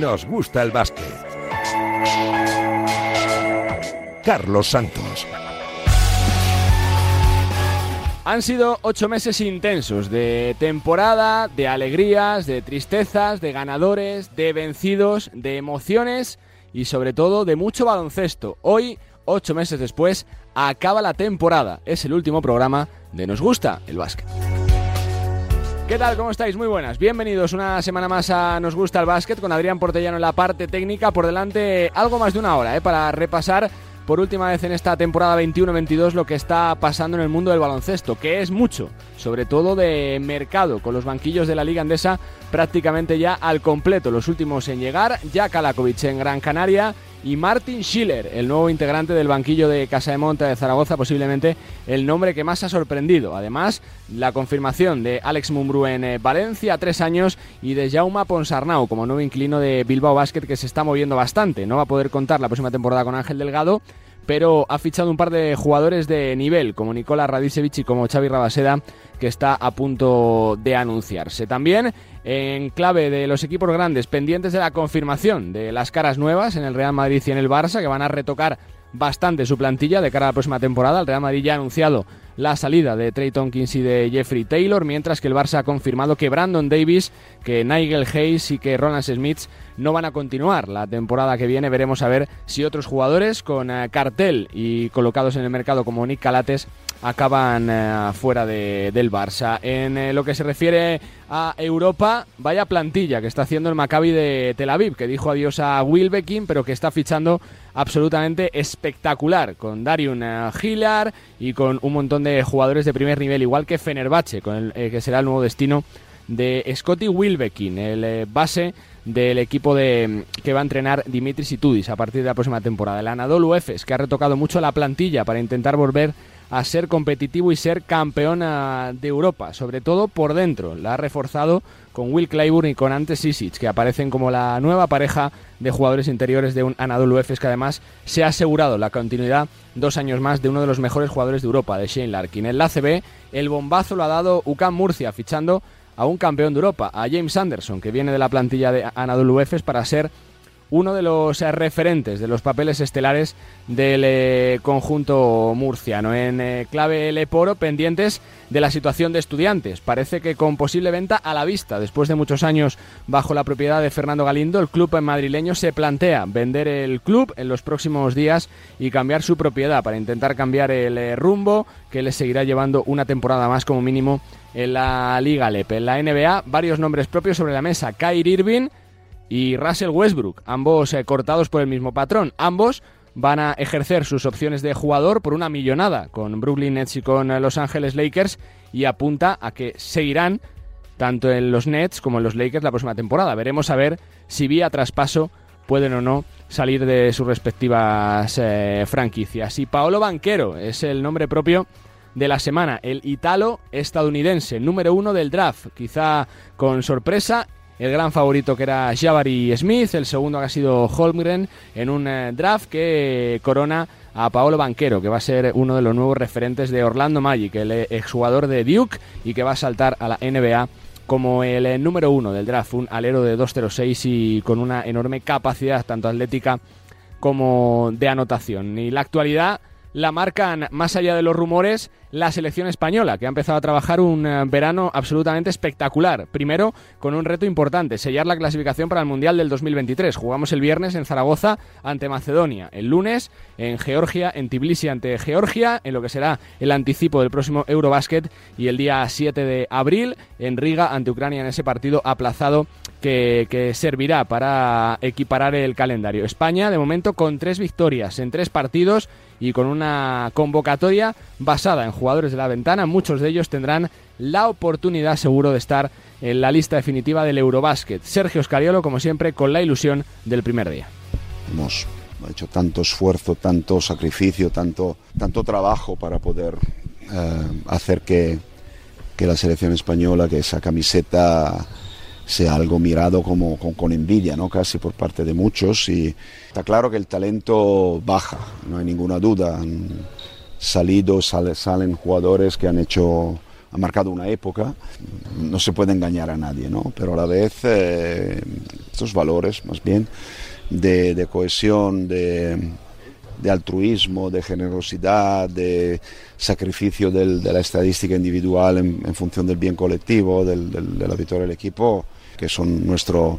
Nos gusta el básquet. Carlos Santos. Han sido ocho meses intensos de temporada, de alegrías, de tristezas, de ganadores, de vencidos, de emociones y sobre todo de mucho baloncesto. Hoy, ocho meses después, acaba la temporada. Es el último programa de Nos gusta el básquet. ¿Qué tal? ¿Cómo estáis? Muy buenas. Bienvenidos una semana más a Nos gusta el básquet con Adrián Portellano en la parte técnica. Por delante algo más de una hora ¿eh? para repasar por última vez en esta temporada 21-22 lo que está pasando en el mundo del baloncesto, que es mucho, sobre todo de mercado, con los banquillos de la Liga Andesa prácticamente ya al completo, los últimos en llegar, ya Kalakovic en Gran Canaria y Martin Schiller, el nuevo integrante del banquillo de Casa de Monta de Zaragoza, posiblemente el nombre que más ha sorprendido. Además, la confirmación de Alex Mumbrú en eh, Valencia, tres años, y de Jaume Ponsarnau como nuevo inclino de Bilbao Basket, que se está moviendo bastante. No va a poder contar la próxima temporada con Ángel Delgado, pero ha fichado un par de jugadores de nivel, como Nicola Radicevic y como Xavi Rabaseda, que está a punto de anunciarse. También en clave de los equipos grandes, pendientes de la confirmación de las caras nuevas en el Real Madrid y en el Barça, que van a retocar bastante su plantilla de cara a la próxima temporada. El Real Madrid ya ha anunciado la salida de Trey Tompkins y de Jeffrey Taylor, mientras que el Barça ha confirmado que Brandon Davis, que Nigel Hayes y que Roland Smith no van a continuar la temporada que viene. Veremos a ver si otros jugadores con eh, cartel y colocados en el mercado como Nick Calates acaban eh, fuera del Barça. En eh, lo que se refiere a Europa, vaya plantilla que está haciendo el Maccabi de Tel Aviv, que dijo adiós a Wilbekin, pero que está fichando absolutamente espectacular, con Dariun Hillar y con un montón de jugadores de primer nivel, igual que Fenerbahce, con el que será el nuevo destino de Scotty Wilbekin, el base del equipo de, que va a entrenar Dimitris Itudis a partir de la próxima temporada. El Anadolu Efes, que ha retocado mucho la plantilla para intentar volver a ser competitivo y ser campeona de Europa, sobre todo por dentro. La ha reforzado con Will Clyburn y con Ante Sisic, que aparecen como la nueva pareja de jugadores interiores de un Anadolu Efes que además se ha asegurado la continuidad dos años más de uno de los mejores jugadores de Europa, de Shane Larkin. En la ACB, el bombazo lo ha dado UCAM Murcia, fichando a un campeón de Europa, a James Anderson, que viene de la plantilla de Anadolu Efes para ser uno de los eh, referentes de los papeles estelares del eh, conjunto murciano. En eh, clave Leporo, pendientes de la situación de estudiantes. Parece que con posible venta a la vista, después de muchos años bajo la propiedad de Fernando Galindo, el club madrileño se plantea vender el club en los próximos días y cambiar su propiedad para intentar cambiar el rumbo que le seguirá llevando una temporada más como mínimo en la Liga LEP. En la NBA, varios nombres propios sobre la mesa. Kyrie Irving y Russell Westbrook, ambos eh, cortados por el mismo patrón. Ambos van a ejercer sus opciones de jugador por una millonada con Brooklyn Nets y con eh, Los Ángeles Lakers y apunta a que seguirán tanto en los Nets como en los Lakers la próxima temporada. Veremos a ver si vía traspaso pueden o no salir de sus respectivas eh, franquicias. Y Paolo Banquero es el nombre propio de la semana, el italo estadounidense, número uno del draft, quizá con sorpresa el gran favorito que era Jabari Smith, el segundo ha sido Holmgren en un eh, draft que corona a Paolo Banquero, que va a ser uno de los nuevos referentes de Orlando Magic, el eh, exjugador de Duke y que va a saltar a la NBA como el eh, número uno del draft, un alero de 2.06 y con una enorme capacidad tanto atlética como de anotación. Y la actualidad la marcan, más allá de los rumores, la selección española, que ha empezado a trabajar un eh, verano absolutamente espectacular. Primero, con un reto importante, sellar la clasificación para el Mundial del 2023. Jugamos el viernes en Zaragoza ante Macedonia, el lunes en Georgia, en Tbilisi ante Georgia, en lo que será el anticipo del próximo Eurobasket, y el día 7 de abril en Riga ante Ucrania en ese partido aplazado que, que, servirá para equiparar el calendario. España, de momento, con tres victorias en tres partidos y con una convocatoria basada en jugadores de la ventana. Muchos de ellos tendrán la oportunidad seguro de estar en la lista definitiva del Eurobásquet. Sergio Scariolo, como siempre, con la ilusión del primer día. Hemos hecho tanto esfuerzo, tanto sacrificio, tanto, tanto trabajo para poder eh, hacer que, que la selección española, que esa camiseta sea algo mirado como con, envidia, ¿no? casi por parte de muchos. Y está claro que el talento baja, no hay ninguna duda. Han salido, salen jugadores que han hecho ha marcado una época, no se puede engañar a nadie, ¿no? Pero a la vez eh, estos valores, más bien, de, cohesión, de, altruismo, de generosidad, de sacrificio de la estadística individual en, función del bien colectivo, de la victoria del equipo, que son nuestro,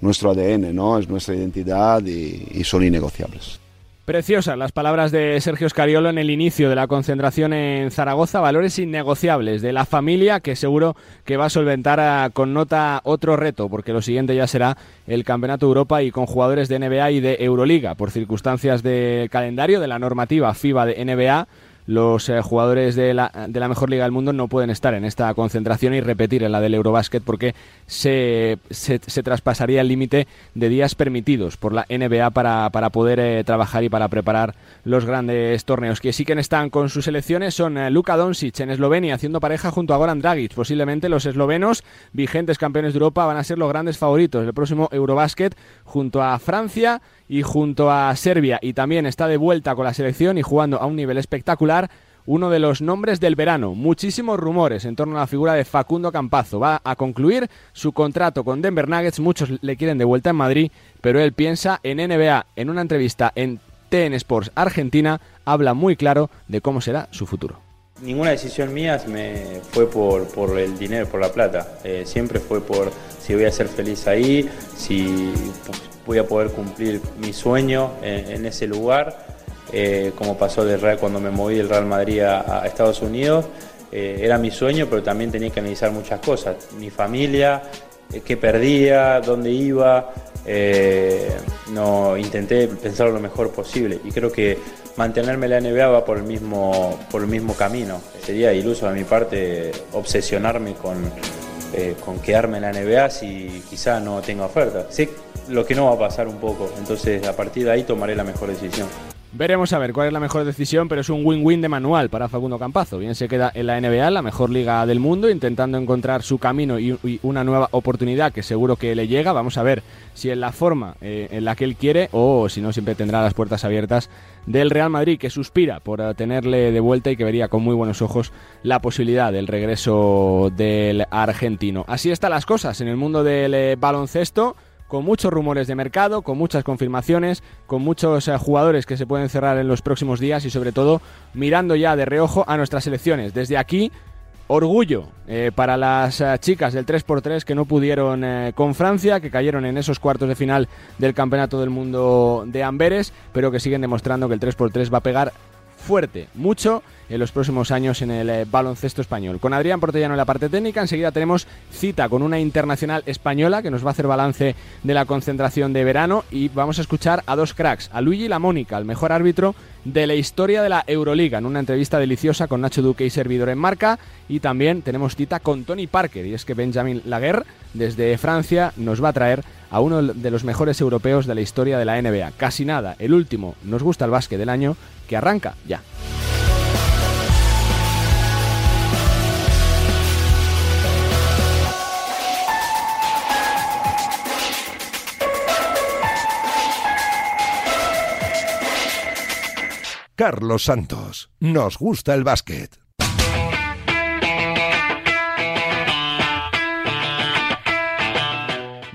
nuestro ADN, ¿no? Es nuestra identidad y son innegociables. Preciosas las palabras de Sergio Scariolo en el inicio de la concentración en Zaragoza, valores innegociables de la familia que seguro que va a solventar con nota otro reto, porque lo siguiente ya será el Campeonato Europa y con jugadores de NBA y de Euroliga, por circunstancias de calendario de la normativa FIBA de NBA los eh, jugadores de la, de la, mejor liga del mundo no pueden estar en esta concentración y repetir en la del Eurobasket porque se, se, traspasaría el límite de días permitidos por la NBA para, para poder eh, trabajar y para preparar los grandes torneos. Que sí que están con sus selecciones son eh, Luka Doncic en Eslovenia haciendo pareja junto a Goran Dragic. Posiblemente los eslovenos, vigentes campeones de Europa, van a ser los grandes favoritos del próximo Eurobasket junto a Francia y junto a Serbia y también está de vuelta con la selección y jugando a un nivel espectacular uno de los nombres del verano. Muchísimos rumores en torno a la figura de Facundo Campazo. Va a concluir su contrato con Denver Nuggets. Muchos le quieren de vuelta en Madrid, pero él piensa en NBA. En una entrevista en TN Sports Argentina, habla muy claro de cómo será su futuro. Ninguna decisión mía me fue por, por el dinero, por la plata. Eh, siempre fue por si voy a ser feliz ahí, si voy a poder cumplir mi sueño en, ese lugar, eh, como pasó de Real cuando me moví del Real Madrid a, Estados Unidos. Eh, era mi sueño, pero también tenía que analizar muchas cosas. Mi familia, eh, qué perdía, dónde iba. no intenté pensar lo mejor posible y creo que mantenerme en la NBA va por el mismo por el mismo camino. Sería iluso de mi parte obsesionarme con, con quedarme en la NBA si quizá no tengo oferta. Sé lo que no va a pasar un poco. Entonces, a partir de ahí tomaré la mejor decisión. Veremos a ver cuál es la mejor decisión, pero es un win-win de manual para Facundo Campazo. Bien se queda en la NBA, la mejor liga del mundo, intentando encontrar su camino y, una nueva oportunidad que seguro que le llega. Vamos a ver si en la forma eh, en la que él quiere o si no, siempre tendrá las puertas abiertas del Real Madrid, que suspira por tenerle de vuelta y que vería con muy buenos ojos la posibilidad del regreso del argentino. Así están las cosas en el mundo del eh, baloncesto con muchos rumores de mercado, con muchas confirmaciones, con muchos eh, jugadores que se pueden cerrar en los próximos días y sobre todo mirando ya de reojo a nuestras selecciones. Desde aquí, orgullo eh, para las eh, chicas del 3x3 que no pudieron con Francia, que cayeron en esos cuartos de final del Campeonato del Mundo de Amberes, pero que siguen demostrando que el 3x3 va a pegar fuerte, mucho en los próximos años en el eh, baloncesto español. Con Adrián Portellano en la parte técnica, enseguida tenemos cita con una internacional española que nos va a hacer balance de la concentración de verano y vamos a escuchar a dos cracks, a Luigi La Mónica, el mejor árbitro de la historia de la Euroliga, en una entrevista deliciosa con Nacho Duque y servidor en marca y también tenemos cita con Tony Parker y es que Benjamin Laguerre desde Francia nos va a traer a uno de los mejores europeos de la historia de la NBA. Casi nada, el último, nos gusta el básquet del año, que arranca ya. Carlos Santos. Nos gusta el básquet.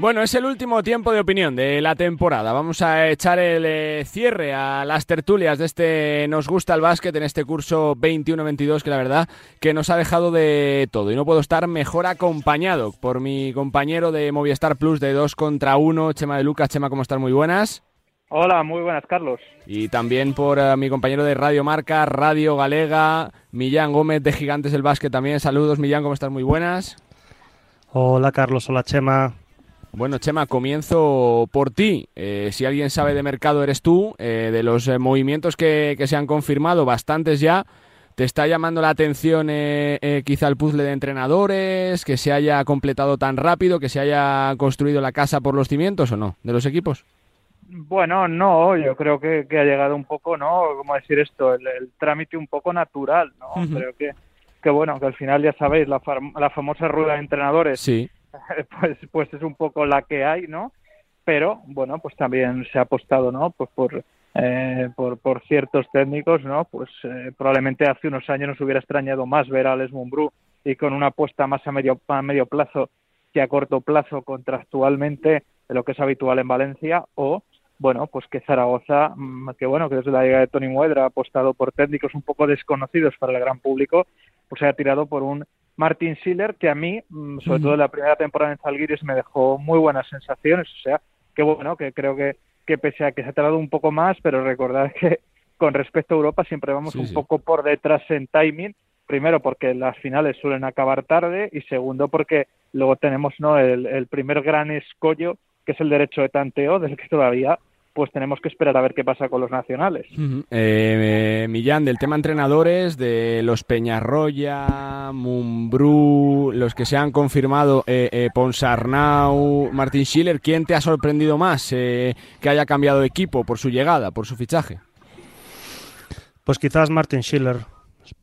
Bueno, es el último tiempo de opinión de la temporada. Vamos a echar el eh, cierre a las tertulias de este Nos gusta el básquet en este curso 21-22 que la verdad que nos ha dejado de todo y no puedo estar mejor acompañado por mi compañero de Movistar Plus de 2 contra 1, Chema de Lucas. Chema, ¿cómo estás? Muy buenas. Hola, muy buenas, Carlos. Y también por eh, mi compañero de Radio Marca, Radio Galega, Millán Gómez de Gigantes del Básquet también. Saludos, Millán, ¿cómo estás? Muy buenas. Hola, Carlos. Hola, Chema. Bueno, Chema, comienzo por ti. Eh, si alguien sabe de mercado, eres tú. Eh, de los movimientos que, que, se han confirmado, bastantes ya. ¿Te está llamando la atención quizá el puzzle de entrenadores, que se haya completado tan rápido, que se haya construido la casa por los cimientos o no, de los equipos? Bueno, no, yo creo que, ha llegado un poco, ¿no? ¿Cómo decir esto? El, trámite un poco natural, ¿no? Creo que, que, bueno, que al final ya sabéis, la, la famosa rueda de entrenadores, sí. pues, pues es un poco la que hay, ¿no? Pero, bueno, pues también se ha apostado, ¿no? Pues por, eh, por, por ciertos técnicos, ¿no? Pues eh, probablemente hace unos años nos hubiera extrañado más ver a Les Mumbrú y con una apuesta más a medio, a medio plazo que a corto plazo contractualmente de lo que es habitual en Valencia o bueno, pues que Zaragoza, mm, que bueno, que desde la liga de Tony Muedra ha apostado por técnicos un poco desconocidos para el gran público, pues se ha tirado por un Martin Schiller que a mí, mm, sobre todo en la primera temporada en Zalgiris, me dejó muy buenas sensaciones, o sea, que bueno, que creo que, que pese a que se ha tardado un poco más, pero recordar que con respecto a Europa siempre vamos un poco por detrás en timing, primero porque las finales suelen acabar tarde y segundo porque luego tenemos no el, el primer gran escollo que es el derecho de tanteo del que todavía pues tenemos que esperar a ver qué pasa con los nacionales. eh, Millán, del tema entrenadores, de los Peñarroya, Mumbrú, los que se han confirmado, eh, eh, Ponsarnau, Martin Schiller, ¿quién te ha sorprendido más eh, que haya cambiado de equipo por su llegada, por su fichaje? Pues quizás Martin Schiller,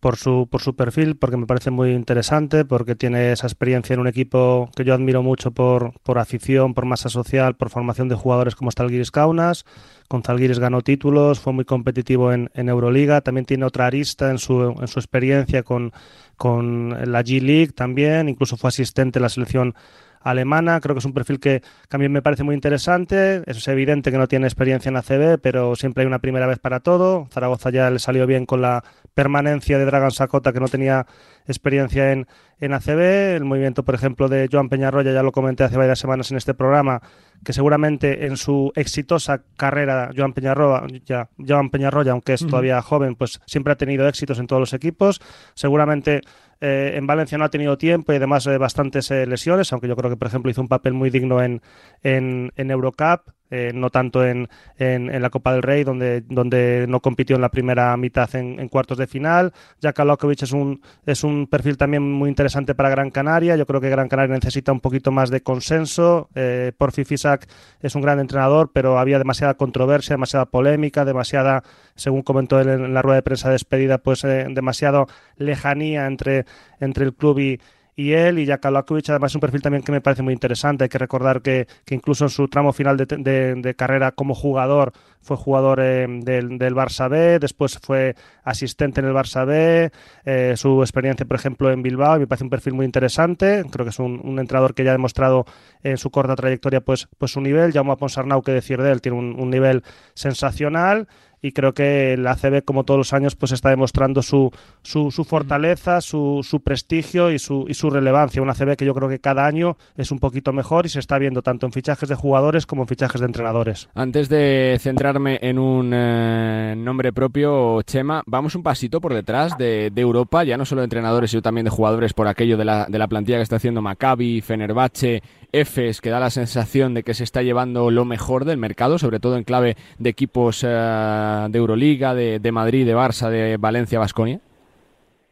por su, por su perfil, porque me parece muy interesante, porque tiene esa experiencia en un equipo que yo admiro mucho por, por afición, por masa social, por formación de jugadores como Guiris Kaunas. Con Zalgiris ganó títulos, fue muy competitivo en, en, Euroliga, también tiene otra arista en su, en su experiencia con, con la G League también, incluso fue asistente en la selección alemana. Creo que es un perfil que también me parece muy interesante. Es evidente que no tiene experiencia en ACB, pero siempre hay una primera vez para todo. Zaragoza ya le salió bien con la permanencia de Dragan Sakota, que no tenía experiencia en, en ACB. El movimiento, por ejemplo, de Joan Peñarroya, ya lo comenté hace varias semanas en este programa, que seguramente en su exitosa carrera, Joan Peñarroya, ya, Joan Peñarroya aunque es uh -huh. todavía joven, pues siempre ha tenido éxitos en todos los equipos. Seguramente eh, en Valencia no ha tenido tiempo y además eh, bastantes eh, lesiones, aunque yo creo que, por ejemplo, hizo un papel muy digno en, en, en Eurocup. Eh, no tanto en, en, en, la Copa del Rey, donde, donde no compitió en la primera mitad en, cuartos de final. Jaka Lokovic es un, es un perfil también muy interesante para Gran Canaria. Yo creo que Gran Canaria necesita un poquito más de consenso. Eh, Porfi Es un gran entrenador, pero había demasiada controversia, demasiada polémica, demasiada, según comentó él en la rueda de prensa de despedida, pues eh, lejanía entre, entre el club y y él y Jaka Lakovic además es un perfil también que me parece muy interesante. Hay que recordar que, que incluso en su tramo final de, de, de carrera como jugador fue jugador eh, del, del, Barça B, después fue asistente en el Barça B, eh, su experiencia por ejemplo en Bilbao me parece un perfil muy interesante. Creo que es un, un entrenador que ya ha demostrado en su corta trayectoria pues, pues su nivel. Jaume Ponsarnau, que decir de él, tiene un, un nivel sensacional y creo que el ACB, como todos los años, pues está demostrando su, su, su fortaleza, su, su, prestigio y su, y su relevancia. Un ACB que yo creo que cada año es un poquito mejor y se está viendo tanto en fichajes de jugadores como en fichajes de entrenadores. Antes de centrarme en un eh, nombre propio, Chema, vamos un pasito por detrás de, de, Europa, ya no solo de entrenadores, sino también de jugadores por aquello de la, de la plantilla que está haciendo Maccabi, Fenerbahce, Efes, que da la sensación de que se está llevando lo mejor del mercado, sobre todo en clave de equipos eh, de Euroliga, de, de, Madrid, de Barça, de Valencia, Vasconia?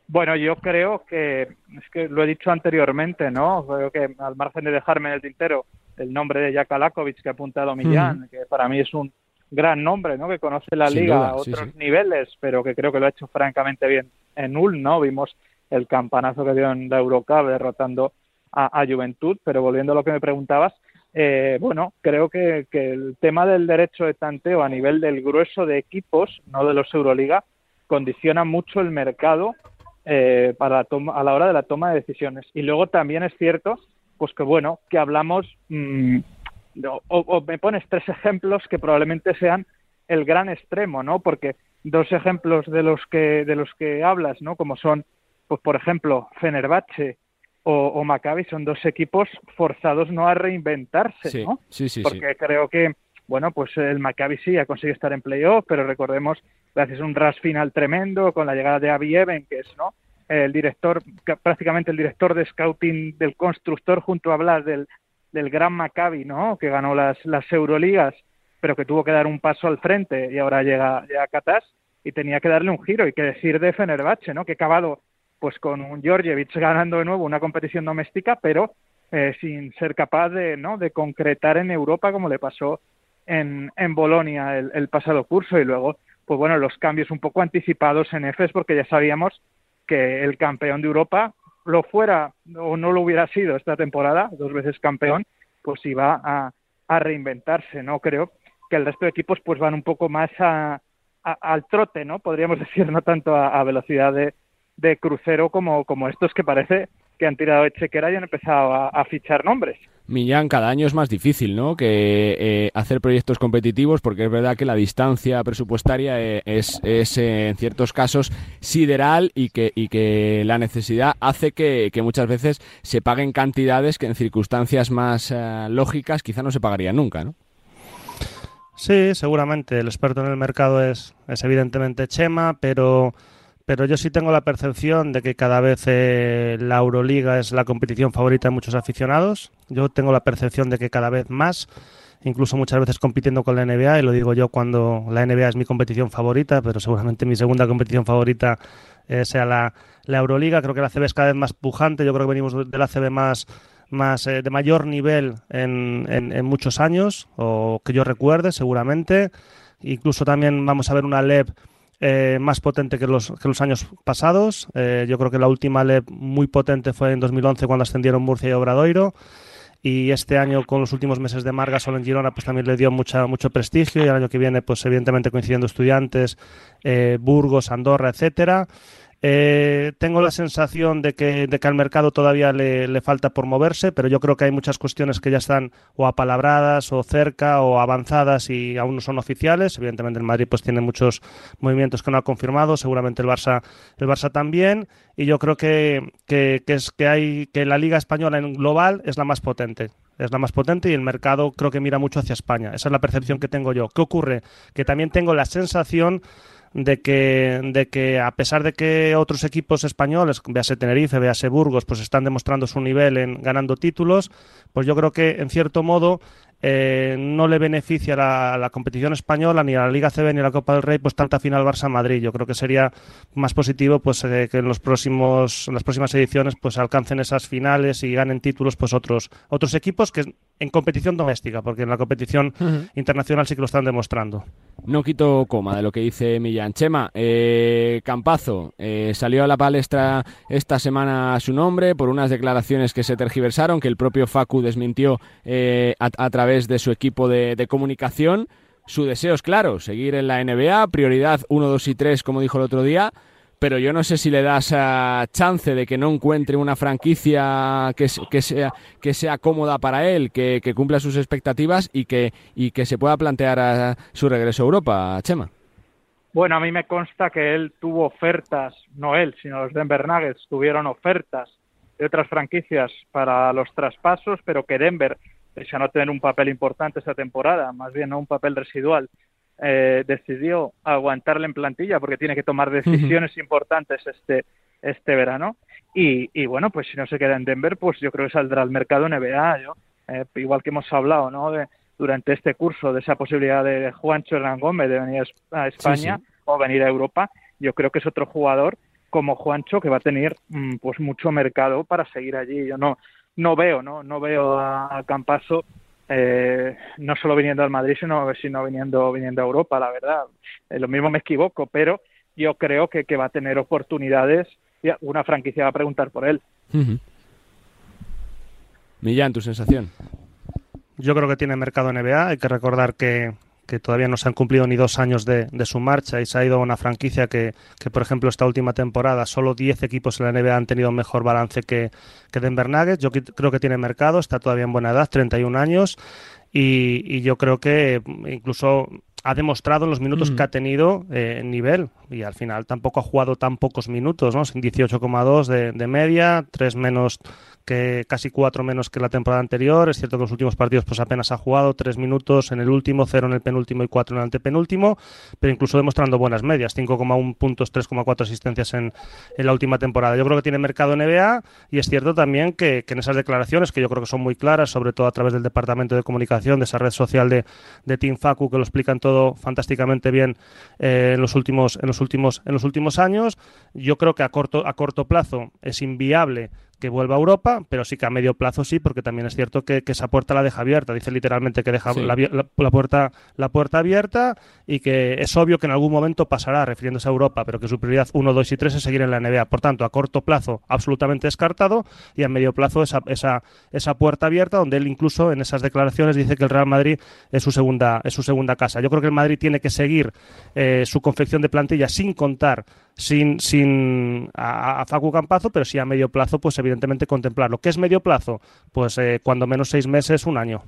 Bueno, yo creo que, es que lo he dicho anteriormente, ¿no? Creo que al margen de dejarme en el tintero el nombre de Jaka Lakovic que ha apuntado Millán, que para mí es un gran nombre, ¿no? Que conoce la Sin liga duda, a otros sí, sí. niveles, pero que creo que lo ha hecho francamente bien en Ulm, ¿no? Vimos el campanazo que dio en la Eurocup derrotando a, Juventud, pero volviendo a lo que me preguntabas, eh, bueno, creo que, que, el tema del derecho de tanteo a nivel del grueso de equipos, no de los Euroliga, condiciona mucho el mercado eh, para toma, a la hora de la toma de decisiones. Y luego también es cierto, pues que bueno, que hablamos, mmm, o, o, me pones tres ejemplos que probablemente sean el gran extremo, ¿no? Porque dos ejemplos de los que de los que hablas, ¿no? Como son, pues por ejemplo, Fenerbahce o, o Maccabi son dos equipos forzados no a reinventarse, sí, ¿no? Sí, sí, Porque sí. creo que, bueno, pues el Maccabi sí ha conseguido estar en playoff, pero recordemos, gracias a un ras final tremendo con la llegada de Avi Eben, que es, ¿no? El director, prácticamente el director de scouting del constructor junto a Blas del, del gran Maccabi, ¿no? Que ganó las, las Euroligas, pero que tuvo que dar un paso al frente y ahora llega, llega Katas y tenía que darle un giro y que decir de Fenerbahce, ¿no? Que acabado pues con un Georgievich ganando de nuevo una competición doméstica, pero eh, sin ser capaz de, ¿no? de concretar en Europa como le pasó en, en Bolonia el, pasado curso y luego, pues bueno, los cambios un poco anticipados en EFES porque ya sabíamos que el campeón de Europa lo fuera o no lo hubiera sido esta temporada, dos veces campeón, pues iba a, a reinventarse, ¿no? Creo que el resto de equipos pues van un poco más a, a, al trote, ¿no? Podríamos decir, no tanto a, a velocidad de, de crucero como, como estos que parece que han tirado de chequera y han empezado a fichar nombres. Millán, cada año es más difícil, ¿no? Que eh, hacer proyectos competitivos, porque es verdad que la distancia presupuestaria eh, es, eh, en ciertos casos sideral y que, y que la necesidad hace que, muchas veces se paguen cantidades que en circunstancias más lógicas quizá no se pagarían nunca, ¿no? Sí, seguramente. El experto en el mercado es, es evidentemente Chema, pero pero yo sí tengo la percepción de que cada vez eh, la Euroliga es la competición favorita de muchos aficionados. Yo tengo la percepción de que cada vez más, incluso muchas veces compitiendo con la NBA, y lo digo yo cuando la NBA es mi competición favorita, pero seguramente mi segunda competición favorita eh, sea la, Euroliga. Creo que la CB es cada vez más pujante. Yo creo que venimos de la CB más más eh, de mayor nivel en, en, muchos años, o que yo recuerde, seguramente. Incluso también vamos a ver una LEB eh, más potente que los, que los años pasados. Eh, yo creo que la última LEP muy potente fue en 2011 cuando ascendieron Murcia y Obradoiro. Y este año, con los últimos meses de Marga, solo en Girona, pues también le dio mucha, mucho prestigio. Y el año que viene, pues evidentemente coincidiendo estudiantes, eh, Burgos, Andorra, etcétera. Eh, tengo la sensación de que, de al mercado todavía le, falta por moverse, pero yo creo que hay muchas cuestiones que ya están o apalabradas o cerca o avanzadas y aún no son oficiales. Evidentemente el Madrid pues tiene muchos movimientos que no ha confirmado, seguramente el Barça, el Barça también. Y yo creo que, que, es que hay que la Liga Española en global es la más potente es la más potente y el mercado creo que mira mucho hacia España. Esa es la percepción que tengo yo. ¿Qué ocurre? Que también tengo la sensación de que, de que a pesar de que otros equipos españoles, véase Tenerife, véase Burgos, pues están demostrando su nivel en ganando títulos, pues yo creo que en cierto modo eh, no le beneficia a la, competición española ni a la Liga CB ni a la Copa del Rey pues tanta final Barça-Madrid. Yo creo que sería más positivo pues eh, que en los próximos en las próximas ediciones pues alcancen esas finales y ganen títulos pues otros otros equipos que en competición doméstica, porque en la competición internacional sí que lo están demostrando. No quito coma de lo que dice Millán. Chema, eh, Campazo, salió a la palestra esta semana su nombre por unas declaraciones que se tergiversaron, que el propio Facu desmintió eh, a, través de su equipo de, comunicación. Su deseo es claro, seguir en la NBA, prioridad 1, 2 y 3, como dijo el otro día pero yo no sé si le das uh, chance de que no encuentre una franquicia que, sea, que sea cómoda para él, que, cumpla sus expectativas y que, y que se pueda plantear a su regreso a Europa, Chema. Bueno, a mí me consta que él tuvo ofertas, no él, sino los Denver Nuggets tuvieron ofertas de otras franquicias para los traspasos, pero que Denver, pese a no tener un papel importante esa temporada, más bien no un papel residual, eh, decidió aguantarle en plantilla porque tiene que tomar decisiones importantes este, este verano. Y, y, bueno, pues si no se queda en Denver, pues yo creo que saldrá al mercado NBA. Yo, eh, igual que hemos hablado ¿no? de, durante este curso de esa posibilidad de Juancho Hernán Gómez de venir a España o venir a Europa, yo creo que es otro jugador como Juancho que va a tener mm, pues mucho mercado para seguir allí. Yo no no veo, no no veo a, a Campaso eh, no solo viniendo al Madrid, sino, sino viniendo, viniendo a Europa, la verdad. Eh, lo mismo me equivoco, pero yo creo que, que va a tener oportunidades y una franquicia va a preguntar por él. Millán, tu sensación. Yo creo que tiene mercado NBA. Hay que recordar que que todavía no se han cumplido ni dos años de, su marcha y se ha ido a una franquicia que, que, por ejemplo, esta última temporada solo 10 equipos en la NBA han tenido mejor balance que, que Denver Nuggets. Yo creo que tiene mercado, está todavía en buena edad, 31 años, y, y yo creo que incluso ha demostrado en los minutos que ha tenido eh, nivel y al final tampoco ha jugado tan pocos minutos, ¿no? 18,2 de, de media, 3 menos que casi cuatro menos que la temporada anterior. Es cierto que los últimos partidos pues apenas ha jugado tres minutos en el último, cero en el penúltimo y cuatro en el antepenúltimo, pero incluso demostrando buenas medias, 5,1 puntos, 3,4 asistencias en, en, la última temporada. Yo creo que tiene mercado NBA y es cierto también que, en esas declaraciones, que yo creo que son muy claras, sobre todo a través del Departamento de Comunicación, de esa red social de, de Team Facu, que lo explican todo fantásticamente bien eh, en, los últimos, en, los últimos, en los últimos años, yo creo que a corto, a corto plazo es inviable que vuelva a Europa, pero sí que a medio plazo sí, porque también es cierto que, esa puerta la deja abierta. Dice literalmente que deja la, puerta, la puerta abierta y que es obvio que en algún momento pasará, refiriéndose a Europa, pero que su prioridad 1, 2 y 3 es seguir en la NBA. Por tanto, a corto plazo, absolutamente descartado, y a medio plazo esa, esa, esa puerta abierta, donde él incluso en esas declaraciones dice que el Real Madrid es su segunda, es su segunda casa. Yo creo que el Madrid tiene que seguir eh, su confección de plantilla sin contar sin, sin a, Facu Campazo, pero sí a medio plazo, pues evidentemente contemplarlo. ¿Qué es medio plazo? Pues eh, cuando menos seis meses, un año.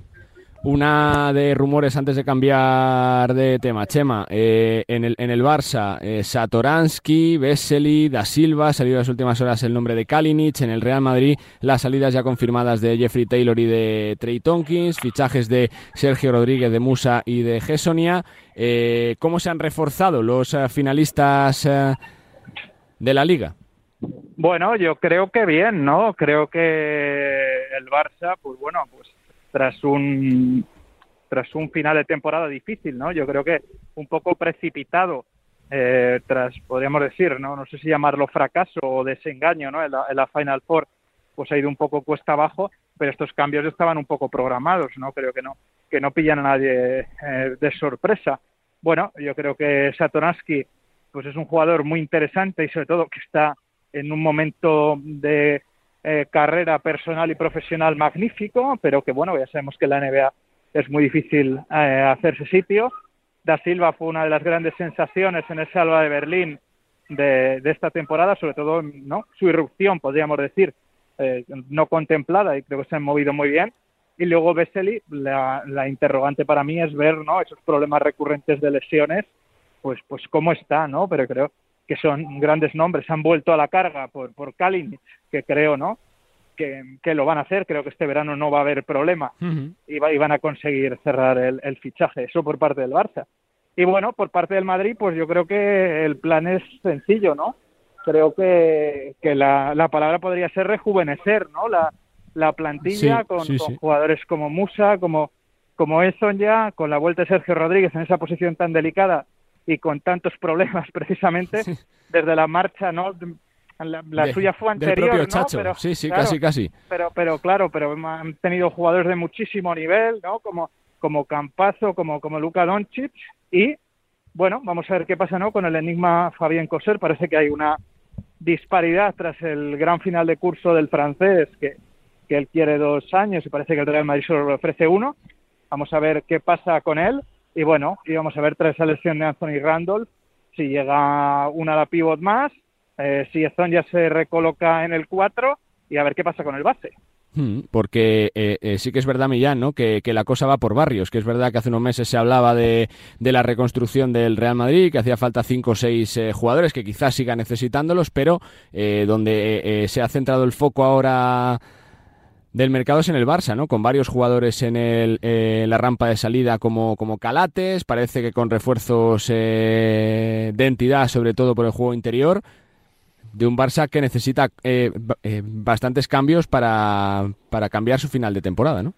Una de rumores antes de cambiar de tema. Chema, eh, en, el, en el Barça, eh, Satoransky, Vesely, Da Silva, salido en las últimas horas el nombre de Kalinic. En el Real Madrid, las salidas ya confirmadas de Jeffrey Taylor y de Trey Tonkins, fichajes de Sergio Rodríguez de Musa y de Gessonia. ¿Cómo se han reforzado los finalistas de la liga? Bueno, yo creo que bien, ¿no? Creo que el Barça, pues bueno, pues tras un tras un final de temporada difícil, ¿no? Yo creo que un poco precipitado eh, tras, podríamos decir, ¿no? No sé si llamarlo fracaso o desengaño, ¿no? En la, Final Four, pues ha ido un poco cuesta abajo, pero estos cambios estaban un poco programados, ¿no? Creo que no, que no pillan a nadie eh, de sorpresa. Bueno, yo creo que Satoransky, pues es un jugador muy interesante y sobre todo que está en un momento de eh, carrera personal y profesional magnífico, pero que bueno, ya sabemos que en la NBA es muy difícil eh, hacerse sitio. Da Silva fue una de las grandes sensaciones en el Salva de Berlín de, esta temporada, sobre todo su irrupción, podríamos decir, eh, no contemplada y creo que se han movido muy bien. Y luego Vesely, la, la, interrogante para mí es ver ¿no? esos problemas recurrentes de lesiones, pues, pues cómo está, ¿no? Pero creo que son grandes nombres, han vuelto a la carga por, por Kalinic, que creo, ¿no? Que, que, lo van a hacer, creo que este verano no va a haber problema y, va, y, van a conseguir cerrar el, el, fichaje, eso por parte del Barça. Y bueno, por parte del Madrid, pues yo creo que el plan es sencillo, ¿no? Creo que, que la, la palabra podría ser rejuvenecer, ¿no? La, la plantilla con, con jugadores como Musa, como, como Edson ya, con la vuelta de Sergio Rodríguez en esa posición tan delicada y con tantos problemas precisamente desde la marcha, ¿no? La, suya fue anterior, ¿no? Pero, sí, sí, casi, casi. Pero, pero claro, pero han tenido jugadores de muchísimo nivel, ¿no? Como, como Campazo, como, como Luka Doncic y bueno, vamos a ver qué pasa, ¿no? Con el enigma Fabián Coser, parece que hay una disparidad tras el gran final de curso del francés, que, que él quiere dos años y parece que el Real Madrid solo le ofrece uno. Vamos a ver qué pasa con él y bueno, íbamos a ver tres selecciones de Anthony Randolph, si llega una la pivot más, eh, si Ezon ya se recoloca en el 4 y a ver qué pasa con el base. Hmm, porque eh, eh, sí que es verdad, Millán, ¿no? Que, la cosa va por barrios, que es verdad que hace unos meses se hablaba de, de la reconstrucción del Real Madrid, que hacía falta cinco o seis jugadores, que quizás siga necesitándolos, pero donde se ha centrado el foco ahora del mercado es en el Barça, ¿no? Con varios jugadores en, el, eh, la rampa de salida como, como Calates, parece que con refuerzos eh, de entidad, sobre todo por el juego interior, de un Barça que necesita eh, bastantes cambios para, para cambiar su final de temporada, ¿no?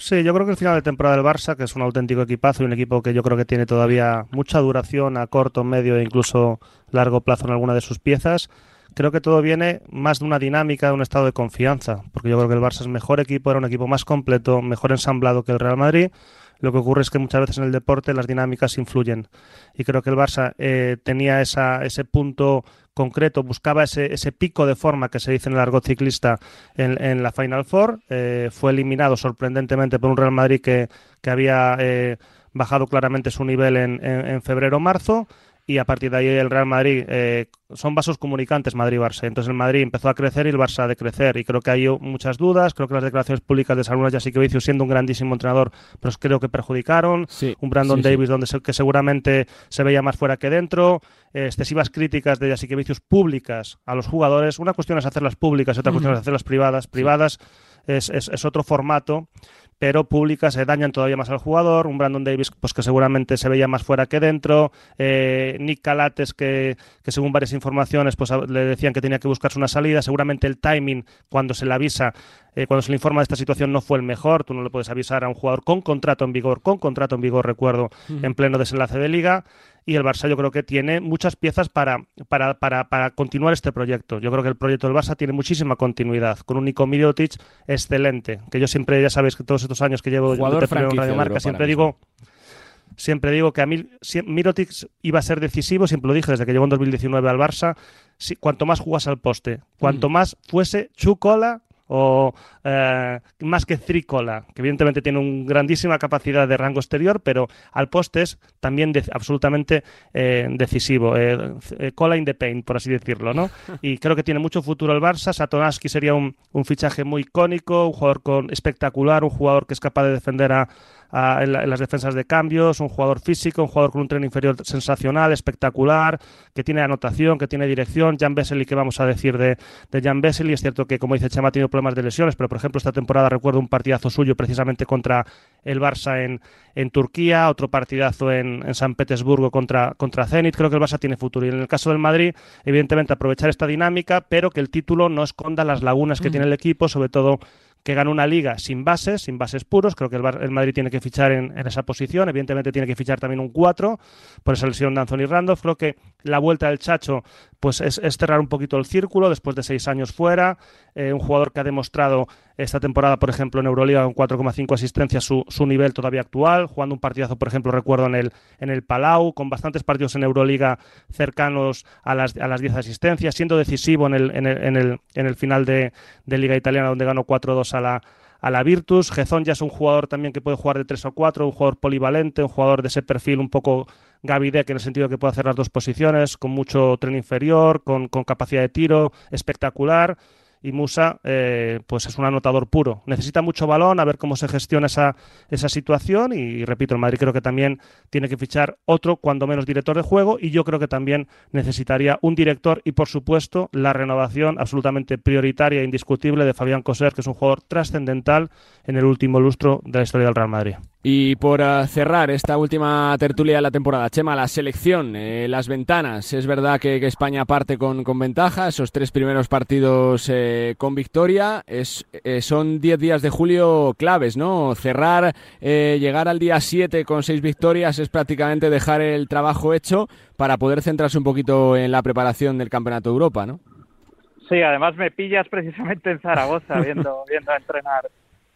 Sí, yo creo que el final de temporada del Barça, que es un auténtico equipazo y un equipo que yo creo que tiene todavía mucha duración a corto, medio e incluso largo plazo en alguna de sus piezas, creo que todo viene más de una dinámica, de un estado de confianza, porque yo creo que el Barça es mejor equipo, era un equipo más completo, mejor ensamblado que el Real Madrid. Lo que ocurre es que muchas veces en el deporte las dinámicas influyen. Y creo que el Barça eh, tenía esa, ese punto concreto, buscaba ese, pico de forma que se dice en el argot ciclista en, la Final Four. Eh, fue eliminado sorprendentemente por un Real Madrid que, había eh, bajado claramente su nivel en, en febrero-marzo y a partir de ahí el Real Madrid eh, son vasos comunicantes Madrid-Barça. Entonces el Madrid empezó a crecer y el Barça a decrecer y creo que hay muchas dudas, creo que las declaraciones públicas de Salunas Jasikevicio siendo un grandísimo entrenador, pues creo que perjudicaron, un Brandon Davis donde que seguramente se veía más fuera que dentro, eh, excesivas críticas de Jasikevicio públicas a los jugadores, una cuestión es hacerlas públicas y otra cuestión es hacerlas privadas, privadas es, es, es otro formato pero públicas se dañan todavía más al jugador. Un Brandon Davis pues que seguramente se veía más fuera que dentro. Eh, Nick Calates que, que, según varias informaciones pues le decían que tenía que buscarse una salida. Seguramente el timing cuando se le avisa, eh, cuando se le informa de esta situación no fue el mejor. Tú no le puedes avisar a un jugador con contrato en vigor, con contrato en vigor, recuerdo, en pleno desenlace de liga y el Barça yo creo que tiene muchas piezas para, para, para, para, continuar este proyecto. Yo creo que el proyecto del Barça tiene muchísima continuidad, con un Nico Mirotic excelente, que yo siempre, ya sabéis que todos estos años que llevo en Radio Marca, siempre digo... Siempre digo que a mí Mirotic iba a ser decisivo, siempre lo dije desde que llegó en 2019 al Barça. Si, cuanto más jugase al poste, cuanto mm. más fuese Chucola o eh, más que Tricola, que evidentemente tiene una grandísima capacidad de rango exterior, pero al poste es también absolutamente eh, decisivo. Eh, cola in the paint, por así decirlo, ¿no? Y creo que tiene mucho futuro el Barça. Satonaski sería un, un fichaje muy icónico, un jugador con, espectacular, un jugador que es capaz de defender a en, las defensas de cambios, un jugador físico, un jugador con un tren inferior sensacional, espectacular, que tiene anotación, que tiene dirección. Jan Vesely, ¿qué vamos a decir de, de Jan Vesely? Es cierto que, como dice Chema, ha tenido problemas de lesiones, pero por ejemplo, esta temporada recuerdo un partidazo suyo precisamente contra el Barça en, en Turquía, otro partidazo en, en, San Petersburgo contra, contra Zenit. Creo que el Barça tiene futuro. Y en el caso del Madrid, evidentemente, aprovechar esta dinámica, pero que el título no esconda las lagunas que mm. tiene el equipo, sobre todo que gana una liga sin bases, sin bases puros. Creo que el, Madrid tiene que fichar en, esa posición. Evidentemente tiene que fichar también un 4 por esa lesión de Anthony Randolph. Creo que la vuelta del Chacho pues es, cerrar un poquito el círculo después de seis años fuera. Eh, un jugador que ha demostrado esta temporada, por ejemplo, en Euroliga con 4,5 asistencias su, nivel todavía actual, jugando un partidazo, por ejemplo, recuerdo en el, en el Palau, con bastantes partidos en Euroliga cercanos a las, a las 10 asistencias, siendo decisivo en el, en el, en el, en el final de, de Liga Italiana, donde ganó 4-2 a la, a la Virtus. Gezón ya es un jugador también que puede jugar de 3 o 4, un jugador polivalente, un jugador de ese perfil un poco Gavidec en el sentido que puede hacer las dos posiciones, con mucho tren inferior, con, capacidad de tiro espectacular y Musa eh, pues es un anotador puro. Necesita mucho balón, a ver cómo se gestiona esa, esa situación y, repito, el Madrid creo que también tiene que fichar otro, cuando menos director de juego y yo creo que también necesitaría un director y por supuesto la renovación absolutamente prioritaria e indiscutible de Fabián Coser, que es un jugador trascendental en el último lustro de la historia del Real Madrid. Y por eh, cerrar esta última tertulia de la temporada, Chema, la selección, eh, las ventanas. Es verdad que, España parte con, con, ventaja, esos tres primeros partidos eh, con victoria. Es, son diez días de julio claves, ¿no? Cerrar, llegar al día siete con seis victorias es prácticamente dejar el trabajo hecho para poder centrarse un poquito en la preparación del Campeonato de Europa, ¿no? Sí, además me pillas precisamente en Zaragoza viendo, viendo entrenar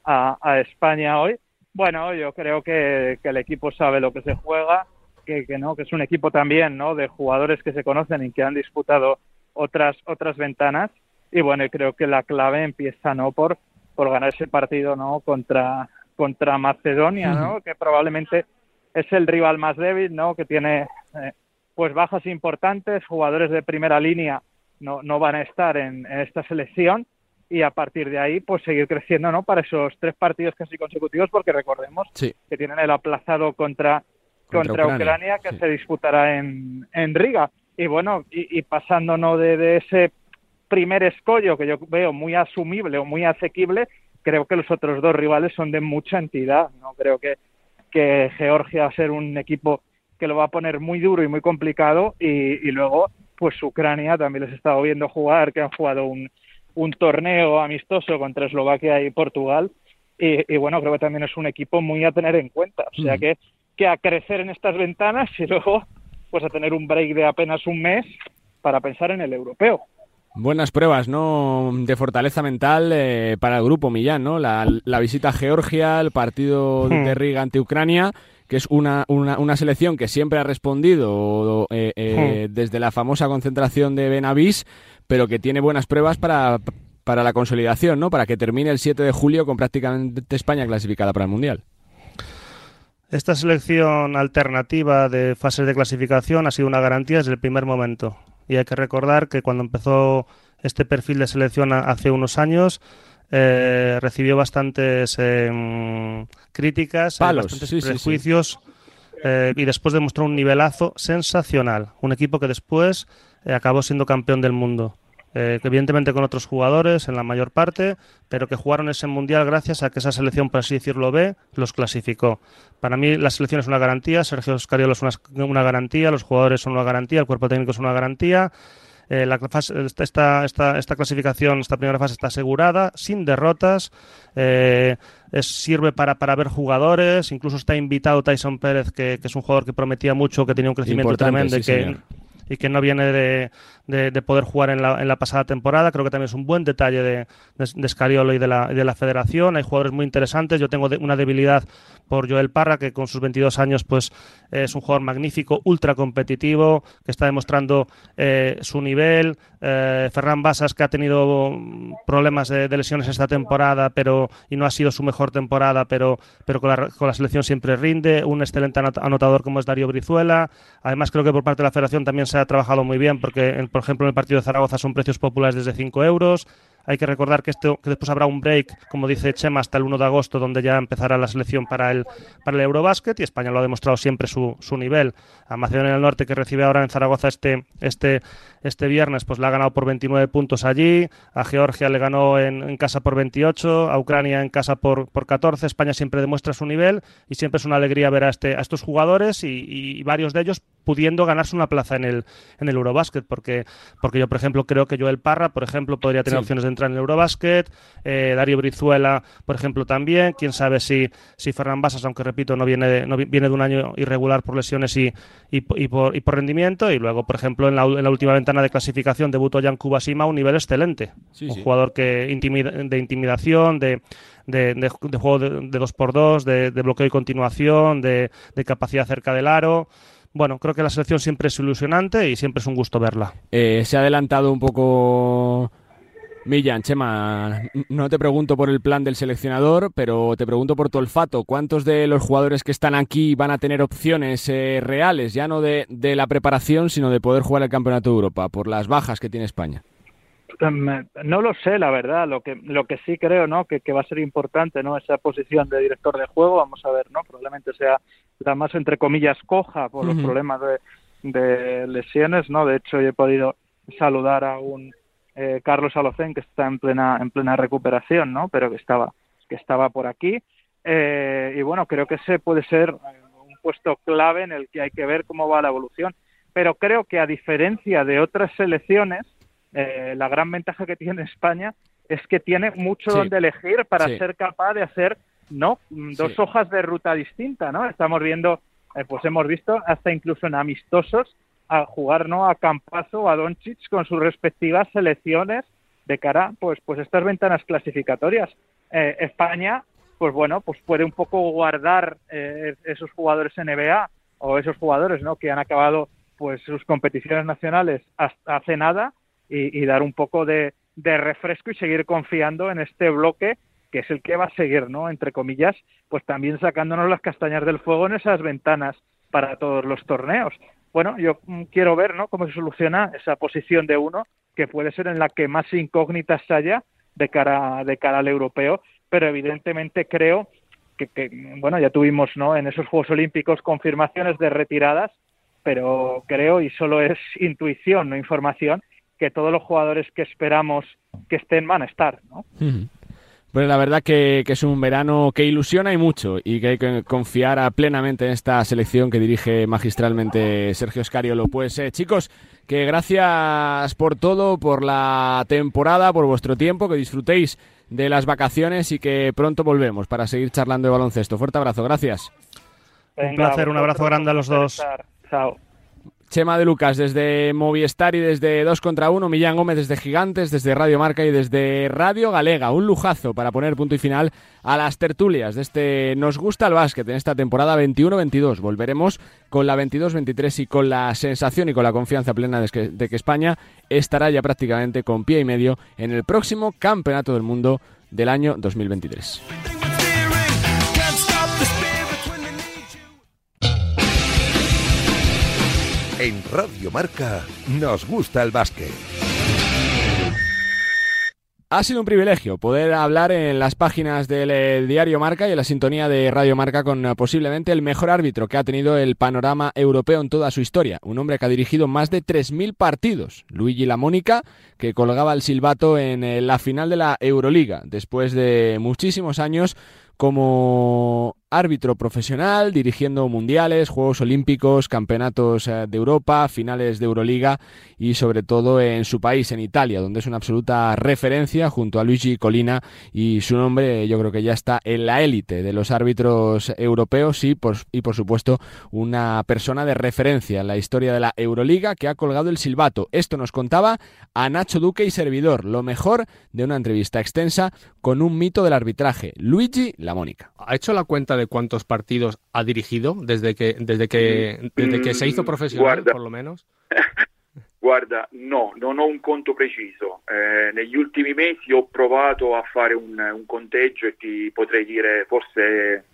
a, a España hoy bueno, yo creo que, el equipo sabe lo que se juega, que, no, que es un equipo también, ¿no? De jugadores que se conocen y que han disputado otras otras ventanas y bueno, creo que la clave empieza, ¿no? Por por ganar ese partido, ¿no? Contra contra Macedonia, ¿no? Que probablemente es el rival más débil, ¿no? Que tiene eh, pues bajas importantes, jugadores de primera línea no no van a estar en, en esta selección y a partir de ahí pues seguir creciendo no para esos tres partidos casi consecutivos porque recordemos que tienen el aplazado contra contra, Ucrania, que se disputará en, en Riga. Y bueno y, y pasando no de, ese primer escollo que yo veo muy asumible o muy asequible creo que los otros dos rivales son de mucha entidad no creo que que Georgia va a ser un equipo que lo va a poner muy duro y muy complicado y, y luego pues Ucrania también les he estado viendo jugar que han jugado un un torneo amistoso contra Eslovaquia y Portugal. Y, bueno, creo que también es un equipo muy a tener en cuenta. O sea que, que a crecer en estas ventanas y luego pues a tener un break de apenas un mes para pensar en el europeo. Buenas pruebas, ¿no? De fortaleza mental eh, para el grupo Millán, ¿no? La, visita a Georgia, el partido de hmm. Riga ante Ucrania, que es una, una, una selección que siempre ha respondido eh, eh, hmm. desde la famosa concentración de Benavís pero que tiene buenas pruebas para, para la consolidación, ¿no? Para que termine el 7 de julio con prácticamente España clasificada para el Mundial. Esta selección alternativa de fases de clasificación ha sido una garantía desde el primer momento. Y hay que recordar que cuando empezó este perfil de selección hace unos años, eh, recibió bastantes em, críticas, bastantes prejuicios eh, y después demostró un nivelazo sensacional. Un equipo que después eh, acabó siendo campeón del mundo. Eh, evidentemente con otros jugadores en la mayor parte, pero que jugaron ese mundial gracias a que esa selección, por así decirlo, B, los clasificó. Para mí la selección es una garantía, Sergio Oscariolo es una, garantía, los jugadores son una garantía, el cuerpo técnico es una garantía. Eh, la esta, esta, esta, clasificación, esta primera fase está asegurada, sin derrotas, es, sirve para, para ver jugadores, incluso está invitado Tyson Pérez, que, es un jugador que prometía mucho, que tenía un crecimiento tremendo que, y que no viene de, de, poder jugar en la, en la, pasada temporada. Creo que también es un buen detalle de, de, Scariolo y de, la, de la federación. Hay jugadores muy interesantes. Yo tengo una debilidad por Joel Parra, que con sus 22 años pues es un jugador magnífico, ultra competitivo, que está demostrando eh, su nivel. Eh, Ferran Basas, que ha tenido problemas de, lesiones esta temporada, pero y no ha sido su mejor temporada, pero, pero con, la, con la selección siempre rinde. Un excelente anotador como es Darío Brizuela. Además, creo que por parte de la federación también se ha trabajado muy bien, porque, por ejemplo, en el partido de Zaragoza son precios populares desde 5 euros. Hay que recordar que, esto, que después habrá un break, como dice Chema, hasta el 1 de agosto, donde ya empezará la selección para el, para el Eurobasket y España lo ha demostrado siempre su, su nivel. A Macedonia del Norte, que recibe ahora en Zaragoza este, este, este viernes, pues la ha ganado por 29 puntos allí. A Georgia le ganó en, casa por 28, a Ucrania en casa por, por 14. España siempre demuestra su nivel y siempre es una alegría ver a, este, a estos jugadores y, y varios de ellos pudiendo ganarse una plaza en el, en el Eurobasket, porque, porque yo, por ejemplo, creo que Joel Parra, por ejemplo, podría tener opciones de entrar en el Eurobasket, eh, Darío Brizuela, por ejemplo, también, quién sabe si, si Ferran Basas, aunque repito, no viene, no viene de un año irregular por lesiones y, y, por, y por, rendimiento, y luego, por ejemplo, en la, en la última ventana de clasificación debutó Jan Kubasima a un nivel excelente, un jugador que de intimidación, de de, de, juego de, de 2x2, de, de, bloqueo y continuación, de, capacidad cerca del aro. Bueno, creo que la selección siempre es ilusionante y siempre es un gusto verla. Eh, se ha adelantado un poco Millán, Chema, no te pregunto por el plan del seleccionador, pero te pregunto por tu olfato. ¿Cuántos de los jugadores que están aquí van a tener opciones eh, reales, ya no de, de, la preparación, sino de poder jugar el Campeonato de Europa, por las bajas que tiene España? Em, no lo sé, la verdad. Lo que lo que sí creo, ¿no? Que, que, va a ser importante, ¿no? Esa posición de director de juego, vamos a ver, ¿no? Probablemente sea la más entre comillas coja por los problemas de, de, lesiones, ¿no? De hecho, yo he podido saludar a un eh, Carlos Alocén que está en plena en plena recuperación, ¿no? Pero que estaba que estaba por aquí. Eh, y bueno, creo que ese puede ser un puesto clave en el que hay que ver cómo va la evolución. Pero creo que a diferencia de otras selecciones eh, la gran ventaja que tiene España es que tiene mucho donde elegir para ser capaz de hacer no dos hojas de ruta distinta, ¿no? Estamos viendo, eh, pues hemos visto hasta incluso en amistosos a jugar no a Campazo o a Doncic con sus respectivas selecciones de cara pues pues estas ventanas clasificatorias. Eh, España, pues bueno, pues puede un poco guardar esos jugadores NBA o esos jugadores, ¿no? Que han acabado pues sus competiciones nacionales hasta hace nada y, dar un poco de, refresco y seguir confiando en este bloque que es el que va a seguir, ¿no? Entre comillas, pues también sacándonos las castañas del fuego en esas ventanas para todos los torneos. Bueno, yo mm, quiero ver, ¿no? Cómo se soluciona esa posición de uno, que puede ser en la que más incógnitas haya de cara, de cara al europeo, pero evidentemente creo que, que, bueno, ya tuvimos, ¿no? En esos Juegos Olímpicos confirmaciones de retiradas, pero creo, y solo es intuición, no información, que todos los jugadores que esperamos que estén van a estar, ¿no? Pues la verdad que, es un verano que ilusiona y mucho y que hay que confiar plenamente en esta selección que dirige magistralmente Sergio Escariolo. Pues eh, chicos, que gracias por todo, por la temporada, por vuestro tiempo, que disfrutéis de las vacaciones y que pronto volvemos para seguir charlando de baloncesto. Fuerte abrazo, gracias. un placer, un abrazo grande a los dos. Chao. Chema de Lucas desde Movistar y desde 2 contra 1, Millán Gómez desde Gigantes, desde Radio Marca y desde Radio Galega. Un lujazo para poner punto y final a las tertulias de este Nos gusta el básquet en esta temporada 21-22. Volveremos con la 22-23 y con la sensación y con la confianza plena de que, de que España estará ya prácticamente con pie y medio en el próximo Campeonato del Mundo del año 2023. En Radio Marca nos gusta el básquet. Ha sido un privilegio poder hablar en las páginas del eh, diario Marca y en la sintonía de Radio Marca con eh, posiblemente el mejor árbitro que ha tenido el panorama europeo en toda su historia. Un hombre que ha dirigido más de 3.000 partidos. Luigi Lamónica, que colgaba el silbato en eh, la final de la Euroliga. Después de muchísimos años como árbitro profesional, dirigiendo mundiales, Juegos Olímpicos, campeonatos eh, de Europa, finales de Euroliga y sobre todo en su país, en Italia, donde es una absoluta referencia junto a Luigi Colina y su nombre yo creo que ya está en la élite de los árbitros europeos y por, y por supuesto una persona de referencia en la historia de la Euroliga que ha colgado el silbato. Esto nos contaba a Nacho Duque y servidor, lo mejor de una entrevista extensa con un mito del arbitraje, Luigi La Mónica. ¿Ha hecho la cuenta de cuántos partidos ha dirigido desde que, desde que, desde che si hizo professionale, Guarda, por lo menos? Guarda, no, non ho un conto preciso. Eh, negli ultimi mesi ho provato a fare un, un conteggio e ti potrei dire forse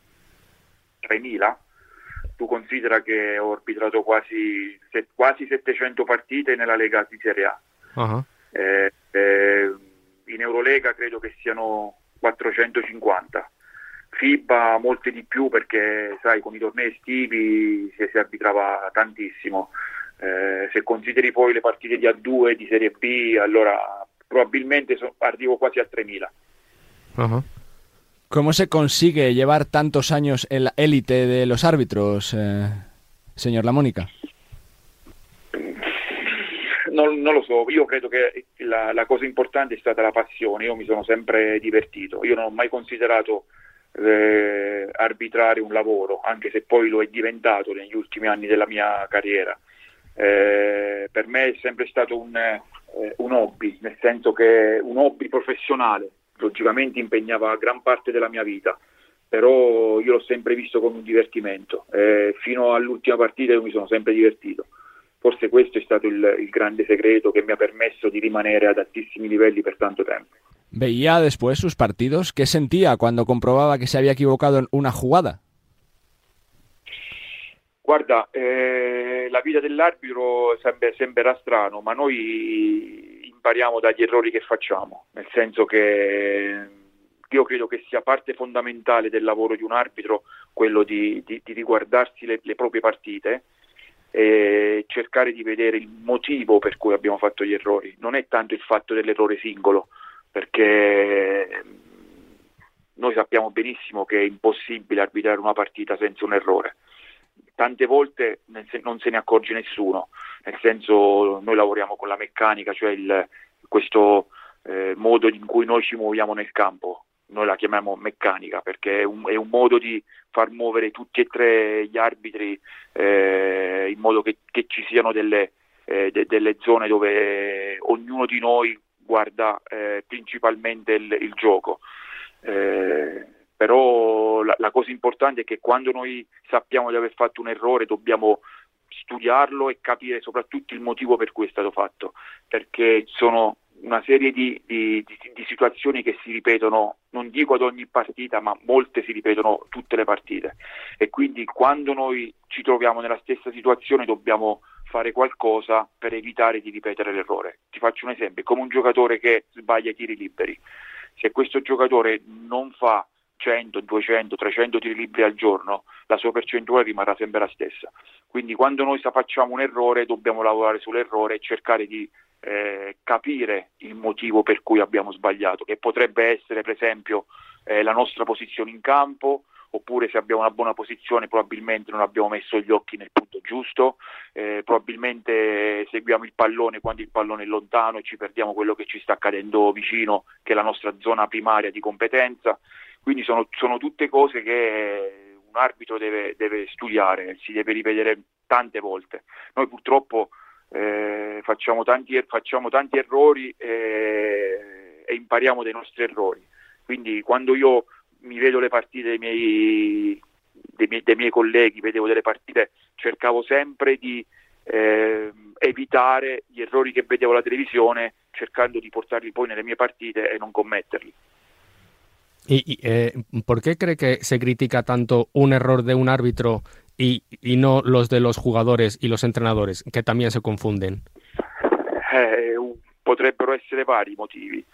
3.000. Tu considera che ho arbitrato quasi, se- quasi 700 partite nella Lega di Serie A. Ajá. Eh, eh, in Eurolega credo che siano 450. FIBA molte di più perché sai con i tornei estivi si, si arbitrava tantissimo. Eh, se consideri poi le partite di A2 di Serie B allora probabilmente so- arrivo quasi a 3000. Ajá. ¿Cómo se consigue llevar tantos años en la élite de los árbitros, eh, señor La Mónica? Non, non lo so, io credo che la, la cosa importante è stata la passione, io mi sono sempre divertito, io non ho mai considerato eh, arbitrare un lavoro, anche se poi lo è diventato negli ultimi anni della mia carriera. Eh, per me è sempre stato un, eh, un hobby, nel senso che un hobby professionale, logicamente impegnava gran parte della mia vita, però io l'ho sempre visto come un divertimento, eh, fino all'ultima partita io mi sono sempre divertito. Forse questo è stato il, il grande segreto che mi ha permesso di rimanere ad altissimi livelli per tanto tempo. ¿Veía después sus partidos? ¿Qué sentía cuando comprobaba que se había equivocado en una jugada? Guarda, eh, la vita dell'arbitro sembra- sembrerà strano, ma noi impariamo dagli errori che facciamo, nel senso che io credo che sia parte fondamentale del lavoro di un arbitro quello di, di- di riguardarsi le, le proprie partite e cercare di vedere il motivo per cui abbiamo fatto gli errori. Non è tanto il fatto dell'errore singolo, perché noi sappiamo benissimo che è impossibile arbitrare una partita senza un errore. Tante volte non se ne accorge nessuno, nel senso noi lavoriamo con la meccanica, cioè il- questo eh, modo in cui noi ci muoviamo nel campo, noi la chiamiamo meccanica perché è un, è un modo di far muovere tutti e tre gli arbitri eh, in modo che, che ci siano delle, eh, de- delle zone dove ognuno di noi guarda eh, principalmente il, il gioco. Eh, però la, la cosa importante è che quando noi sappiamo di aver fatto un errore dobbiamo studiarlo e capire soprattutto il motivo per cui è stato fatto, perché sono una serie di, di- di- di situazioni che si ripetono, non dico ad ogni partita, ma molte si ripetono tutte le partite e quindi quando noi ci troviamo nella stessa situazione dobbiamo fare qualcosa per evitare di ripetere l'errore. Ti faccio un esempio, come un giocatore che sbaglia i tiri liberi. Se questo giocatore non fa 100, 200, 300 tiri liberi al giorno, la sua percentuale rimarrà sempre la stessa. Quindi quando noi facciamo un errore dobbiamo lavorare sull'errore e cercare di eh, capire il motivo per cui abbiamo sbagliato, che potrebbe essere per esempio eh, la nostra posizione in campo, oppure se abbiamo una buona posizione probabilmente non abbiamo messo gli occhi nel punto giusto, eh, probabilmente seguiamo il pallone quando il pallone è lontano e ci perdiamo quello che ci sta accadendo vicino, che è la nostra zona primaria di competenza. Quindi sono, sono tutte cose che un arbitro deve, deve studiare, si deve rivedere tante volte. Noi purtroppo eh, facciamo, tanti, facciamo tanti errori eh, e impariamo dai nostri errori. Quindi quando io mi vedo le partite dei miei, dei miei, dei miei colleghi, vedevo delle partite, cercavo sempre di eh, evitare gli errori che vedevo alla televisione, cercando di portarli poi nelle mie partite e non commetterli. ¿Y, y, eh, por qué cree que se critica tanto un error de un árbitro y, y no los de los jugadores y los entrenadores, que también se confunden? Eh, potrebbero essere vari motivi.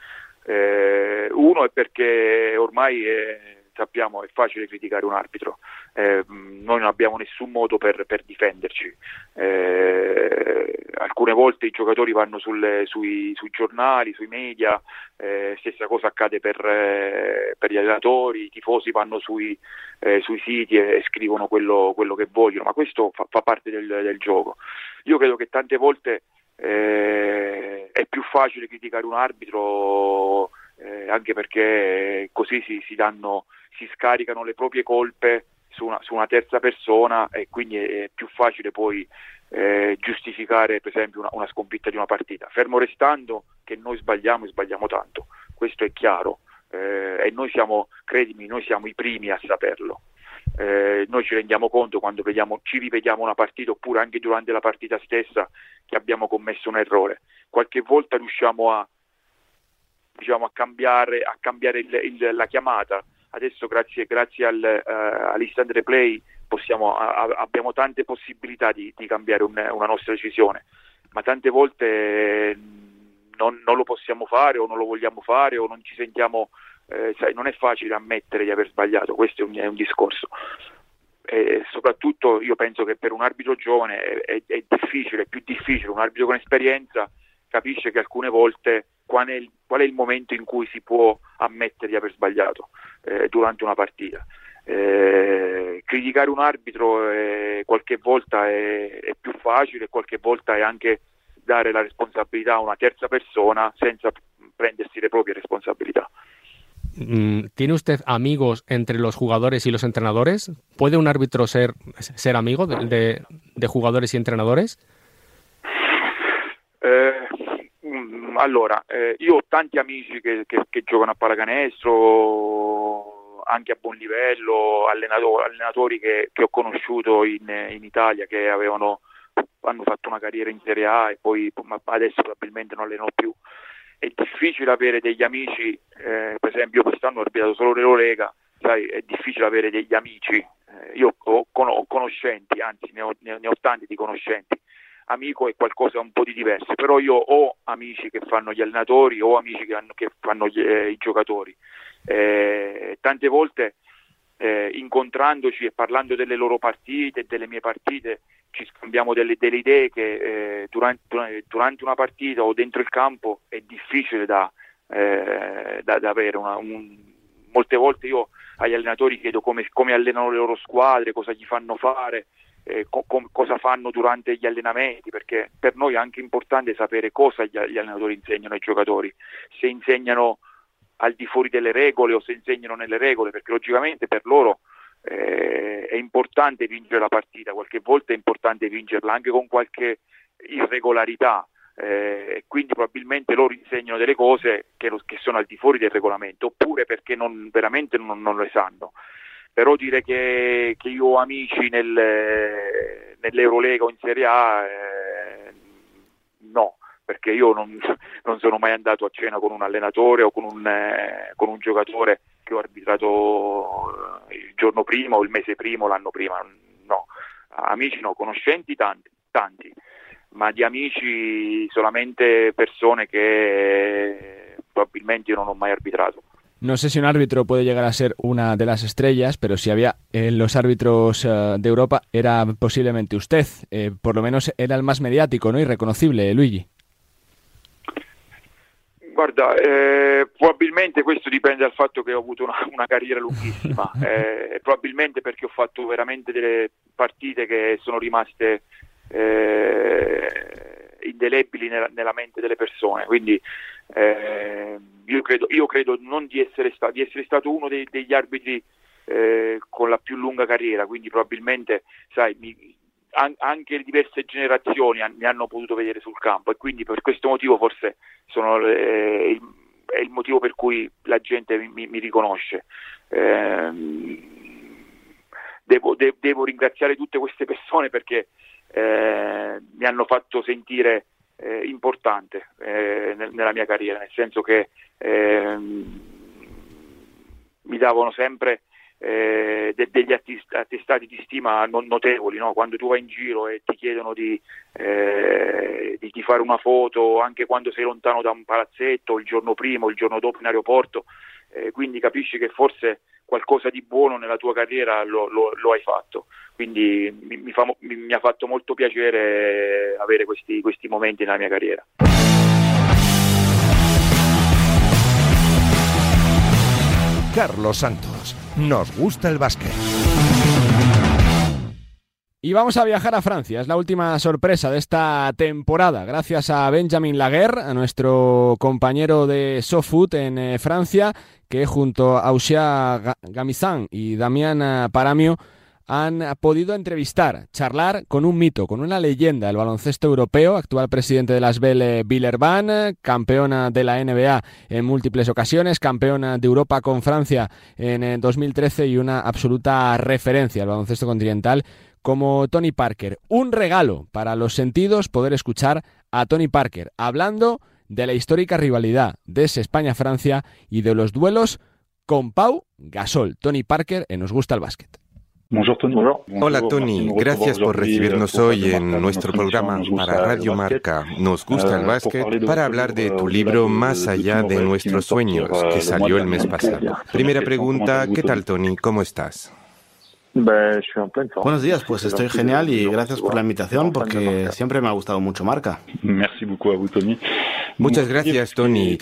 Eh, uno è perché ormai eh, sappiamo è facile criticare un arbitro, eh, noi non abbiamo nessun modo per, per difenderci. Eh, alcune volte i giocatori vanno sulle, sui, sui, giornali, sui media, eh, stessa cosa accade per, eh, per, gli allenatori, i tifosi vanno sui, eh, sui siti e, e scrivono quello, quello, che vogliono, ma questo fa, fa parte del, del, gioco. Io credo che tante volte eh, è più facile criticare un arbitro eh, anche perché così si, si, danno, si, scaricano le proprie colpe su una, su una, terza persona e quindi è più facile poi eh, giustificare per esempio una, una, sconfitta di una partita, fermo restando che noi sbagliamo e sbagliamo tanto, questo è chiaro eh, e noi siamo, credimi, noi siamo i primi a saperlo. Eh, noi ci rendiamo conto quando vediamo, ci rivediamo una partita oppure anche durante la partita stessa che abbiamo commesso un errore. Qualche volta riusciamo a, diciamo, a cambiare, a cambiare il, il, la chiamata. Adesso grazie, grazie al, uh, all'instant replay possiamo, a, abbiamo tante possibilità di, di cambiare un, una nostra decisione, ma tante volte non, non, lo possiamo fare o non lo vogliamo fare o non ci sentiamo, eh, sai, non è facile ammettere di aver sbagliato, questo è un, è un discorso. E soprattutto io penso che per un arbitro giovane è, è, è difficile, è più difficile, un arbitro con esperienza capisce che alcune volte qual è il, qual è il momento in cui si può ammettere di aver sbagliato eh, durante una partita. Eh, criticare un arbitro eh, qualche volta è, è, più facile, qualche volta è anche dare la responsabilità a una terza persona senza prendersi le proprie responsabilità. Mm, ¿Tiene usted amigos entre los jugadores y los entrenadores? ¿Puede un árbitro ser, ser amigo de, de, jugadores y entrenadores? Eh, allora, eh, io ho tanti amici che, che, giocano a pallacanestro, anche a buon livello, allenatori, allenatori che, che, ho conosciuto in, in Italia che avevano, hanno fatto una carriera in Serie A e poi adesso probabilmente non allenano più. È difficile avere degli amici, eh, per esempio io quest'anno ho arbitato solo l'Eurolega, sai, è difficile avere degli amici, eh, io ho, ho, conoscenti, anzi ne ho, ne ho tanti di conoscenti amico è qualcosa un po' di diverso, però io ho amici che fanno gli allenatori, ho amici che, hanno, che fanno gli, eh, i giocatori. Eh, tante volte eh, incontrandoci e parlando delle loro partite, delle mie partite, ci scambiamo delle, delle idee che eh, durante, durante, una partita o dentro il campo è difficile da, eh, da, da avere. Una, un, molte volte io agli allenatori chiedo come, come allenano le loro squadre, cosa gli fanno fare eh, co- cosa fanno durante gli allenamenti, perché per noi è anche importante sapere cosa gli, gli allenatori insegnano ai giocatori, se insegnano al di fuori delle regole o se insegnano nelle regole, perché logicamente per loro eh, è importante vincere la partita, qualche volta è importante vincerla anche con qualche irregolarità. Eh, quindi probabilmente loro insegnano delle cose che, lo, che, sono al di fuori del regolamento oppure perché non, veramente non, non le sanno però dire che, che io ho amici nel, nell'Eurolega o in Serie A eh, no, perché io non, non, sono mai andato a cena con un allenatore o con un, eh, con un giocatore che ho arbitrato il giorno prima o il mese prima o l'anno prima, no, amici no, conoscenti tanti, tanti ma di amici solamente persone che probabilmente io non ho mai arbitrato. No sé si un árbitro puede llegar a ser una de las estrellas, pero si había en los árbitros uh, de Europa era posiblemente usted. Eh, por lo menos era el más mediático ¿no? y reconocible, Luigi. Guarda, eh, probabilmente questo dipende dal fatto che ho avuto una, una carriera lunghissima, eh, probabilmente perché ho fatto veramente delle partite che sono rimaste eh, indelebili nella, nella, mente delle persone, quindi eh, io, credo, io, credo, non di essere, sta, di essere stato uno dei, degli arbitri eh, con la più lunga carriera, quindi probabilmente sai, mi, an, anche diverse generazioni mi hanno potuto vedere sul campo e quindi per questo motivo forse sono, eh, il, è il motivo per cui la gente mi, mi riconosce. Eh, devo, de, devo, ringraziare tutte queste persone perché eh, mi hanno fatto sentire eh, importante eh, nella mia carriera, nel senso che ehm, mi davano sempre eh, de- degli attestati di stima notevoli, no? quando tu vai in giro e ti chiedono di, eh, di, di, fare una foto anche quando sei lontano da un palazzetto, il giorno prima o il giorno dopo in aeroporto, eh, quindi capisci che forse qualcosa di buono nella tua carriera lo, lo, lo hai fatto. Quindi mi, mi, fa, mi, mi, ha fatto molto piacere avere questi, questi momenti nella mia carriera. Carlos Santos, nos gusta el básquet. Y vamos a viajar a Francia. Es la última sorpresa de esta temporada. Gracias a Benjamin Laguerre, a nuestro compañero de SoFoot en eh, Francia, que junto a Auxia Gamizan y Damián Paramio han podido entrevistar, charlar con un mito, con una leyenda del baloncesto europeo, actual presidente de las Belle Villerban, campeona de la NBA en múltiples ocasiones, campeona de Europa con Francia en 2013 eh, y una absoluta referencia al baloncesto continental como Tony Parker. Un regalo para los sentidos poder escuchar a Tony Parker hablando de la histórica rivalidad de España-Francia y de los duelos con Pau Gasol. Tony Parker en Nos Gusta el Básquet. Hola Tony, gracias por recibirnos hoy en nuestro programa para Radio Marca. Nos gusta el euh, básquet para hablar de tu libro Más allá de nuestros sueños, que salió el mes pasado. Primera pregunta, ¿qué tal Tony? ¿Cómo estás? Buenos días, pues estoy genial y gracias por la invitación porque siempre me ha gustado mucho Marca. Muchas gracias, Tony.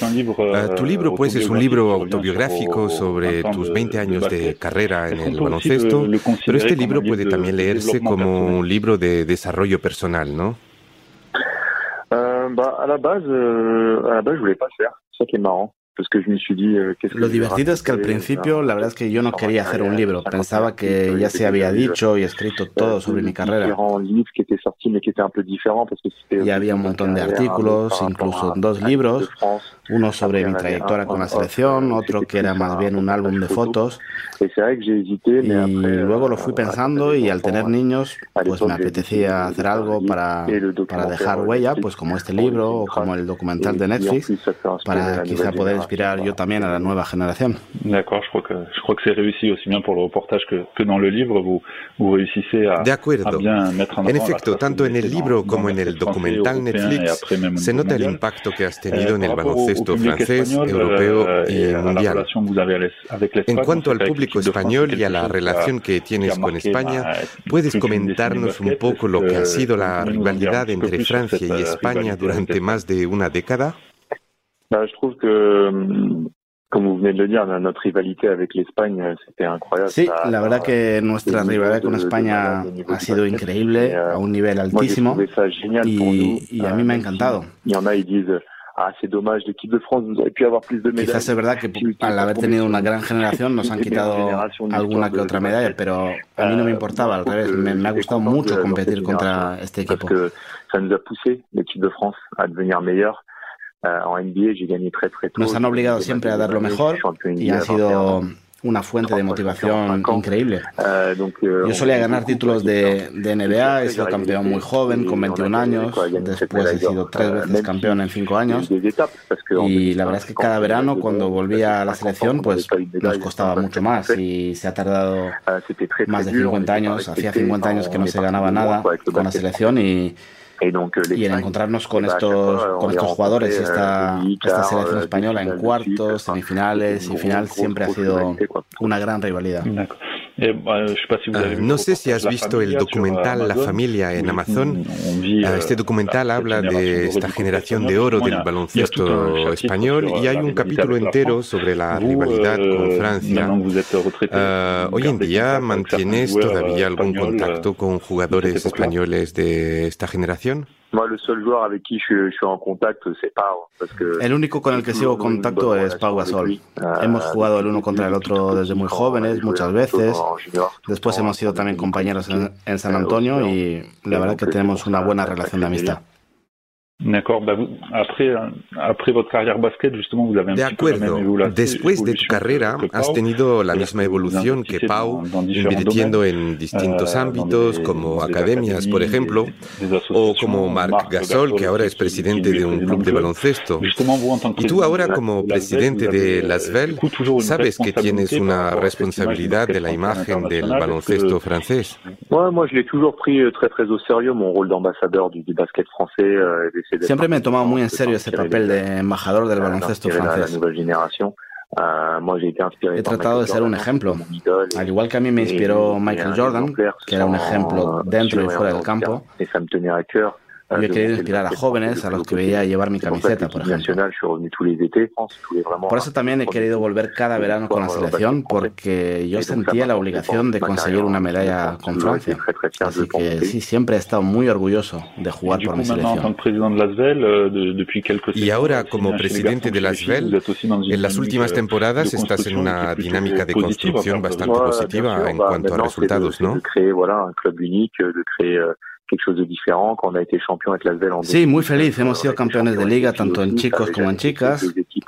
Ah, tu libro, pues, es un libro autobiográfico sobre tus 20 años de carrera en el baloncesto, pero este libro puede también leerse como un libro de desarrollo personal, ¿no? A la base, a la base, je voulais pas le faire. Ça qui est marrant. Euh, Lo divertido es que al principio la verdad es que yo no quería hacer un libro, pensaba que ya se había dicho y escrito todo sobre mi carrera. Ya había un montón de artículos, incluso dos libros, uno sobre mi trayectoria con la selección, otro que era más bien un álbum de fotos. Y luego lo fui pensando y al tener niños, pues me apetecía hacer algo para, para dejar huella, pues como este libro o como el documental de Netflix, para quizá poder inspirar yo también a la nueva generación. De acuerdo. En efecto, tanto en el libro como en el documental Netflix se nota el impacto que has tenido en el baloncesto francés, europeo y mundial. En cuanto al público español y a la relación que tienes con España, ¿puedes comentarnos un poco lo que ha sido la rivalidad entre Francia y España durante más de una década? Bah, je trouve que euh, como vous venez de le dire, notre rivalité avec l'Espagne, c'était incroyable. Sí, la verdad que nuestra rivalidad con España ha sido increíble, a un nivel altísimo, y, y a mí me ha encantado. Y en a, ils disent, ah, c'est dommage, l'équipe de France, vous avez pu avoir plus de médailles. Quizás es verdad que al haber tenido una gran generación nos han quitado alguna que otra medalla, pero a mí no me importaba, al revés, me, me ha gustado mucho competir contra este equipo. Parce que ça nous a poussé, l'équipe de France, à devenir meilleure. Nos han obligado siempre a dar lo mejor y ha sido una fuente de motivación increíble. Yo solía ganar títulos de, de, NBA, he sido campeón muy joven, con 21 años, después he sido tres veces campeón en cinco años. y la verdad es que cada verano cuando volvía a la selección pues nos costaba mucho más y se ha tardado más de 50 años, hacía 50 años que no se ganaba nada con la selección y y en encontrarnos con estos, con estos jugadores, esta, esta selección española en cuartos, semifinales y final siempre ha sido una gran rivalidad. Eh, ah, no sé si has visto el documental La familia en Amazon. Ah, este documental habla de esta generación de oro del baloncesto español y hay un capítulo entero sobre la rivalidad con Francia. Ah, hoy en día, ¿mantienes todavía algún contacto con jugadores españoles de esta generación? El único con el que sigo contacto es Pau Gasol. Hemos jugado el uno contra el otro desde muy jóvenes, muchas veces. Después hemos sido también compañeros en San Antonio y la verdad que tenemos una buena relación de amistad. De acuerdo. Después de tu carrera has tenido la misma evolución que Pau, invirtiendo en distintos ámbitos como academias, por ejemplo, o como Marc Gasol, que ahora es presidente de un club de baloncesto. Y tú ahora como presidente de Lasvel, sabes que tienes una responsabilidad de la imagen del baloncesto francés. Moi, je l'ai toujours pris euh, très très au sérieux mon rôle d'ambassadeur du basket français. Euh, Siempre me he tomado muy en serio ese papel de embajador del baloncesto francés. He tratado de ser un ejemplo. Al igual que a mí me inspiró Michael Jordan, que era un ejemplo dentro y fuera del campo, yo he querido inspirar a jóvenes a los que veía llevar mi camiseta, por ejemplo. Por eso también he querido volver cada verano con la selección, porque yo sentía la obligación de conseguir una medalla con Francia. Así que sí, siempre he estado muy orgulloso de jugar por mi selección. Y ahora, como presidente de las VEL, en las últimas temporadas estás en una dinámica de construcción bastante positiva en cuanto a resultados, ¿no? Sí, muy feliz. Hemos sido campeones de liga tanto en chicos como en chicas.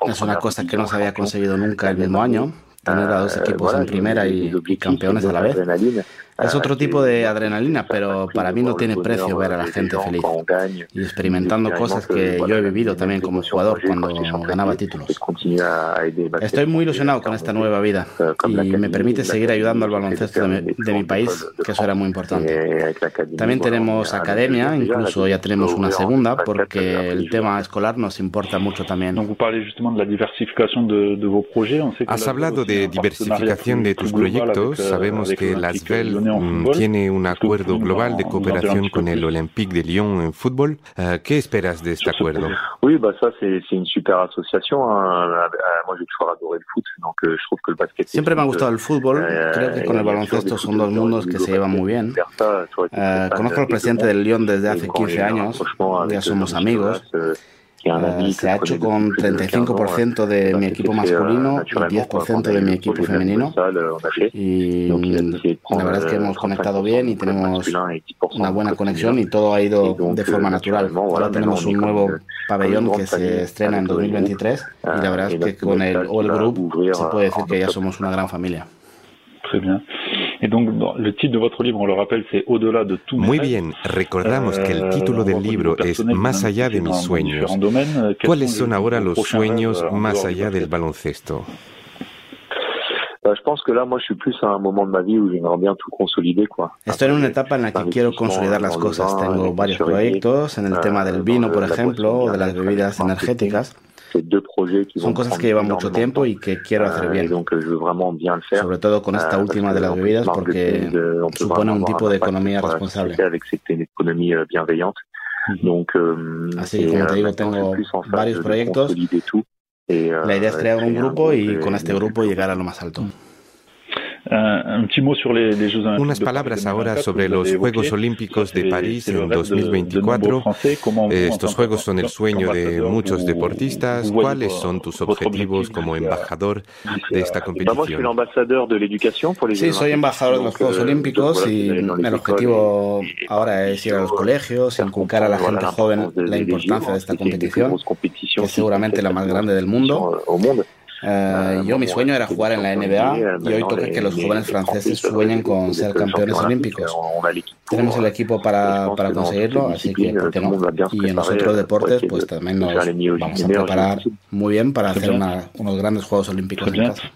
Es una cosa que no se había conseguido nunca el mismo año tener a dos equipos en primera y, campeones a la vez. Es otro tipo de adrenalina, pero para mí no tiene precio ver a la gente feliz y experimentando cosas que yo he vivido también como jugador cuando ganaba títulos. Estoy muy ilusionado con esta nueva vida y me permite seguir ayudando al baloncesto de mi, país, que eso era muy importante. También tenemos academia, incluso ya tenemos una segunda, porque el tema escolar nos importa mucho también. Has hablado de diversificación de tus proyectos. Sabemos que las VEL tiene un acuerdo global de cooperación con el Olympique de Lyon en fútbol. Uh, ¿Qué esperas de este acuerdo? Oui, bah ça c'est une super asociación. Moi j'ai toujours adoré el foot, donc euh, je trouve que el basket. Siempre me ha gustado el fútbol. Euh, Creo que con el baloncesto son dos mundos que se llevan muy bien. Uh, conozco al presidente del Lyon desde hace 15 años. Ya somos amigos. Eh, se ha hecho con 35% de mi equipo masculino y 10% de mi equipo femenino. Y la verdad es que hemos conectado bien y tenemos una buena conexión y todo ha ido de forma natural. Ahora tenemos un nuevo pabellón que se estrena en 2023 y la verdad es que con el All Group se puede decir que ya somos una gran familia. Muy bien, recordamos que el título del libro es Más allá de mis sueños. ¿Cuáles son ahora los sueños más allá del baloncesto? Estoy en una etapa en la que quiero consolidar las cosas. Tengo varios proyectos en el tema del vino, por ejemplo, o de las bebidas energéticas. Son cosas que llevan mucho tiempo y que quiero hacer bien. Sobre todo con esta última de las bebidas porque supone un tipo de economía responsable. Así que, como te digo, tengo varios proyectos. La idea es crear un grupo y con este grupo llegar a lo más alto. Unas palabras ahora sobre los Juegos Olímpicos de París en 2024. Estos Juegos son el sueño de muchos deportistas. ¿Cuáles son tus objetivos como embajador de esta competición? Sí, soy embajador de los Juegos euh, Olímpicos y el objetivo ahora es ir a los colegios, inculcar a la gente joven la importancia de esta competición, que es seguramente la más grande del mundo. Uh, yo mi sueño era jugar en la NBA y hoy toca que los jóvenes franceses sueñen con ser campeones olímpicos. Tenemos el equipo para, para conseguirlo, así que Y en los otros deportes, pues también nos vamos a preparar muy bien para hacer una, unos grandes Juegos Olímpicos en casa.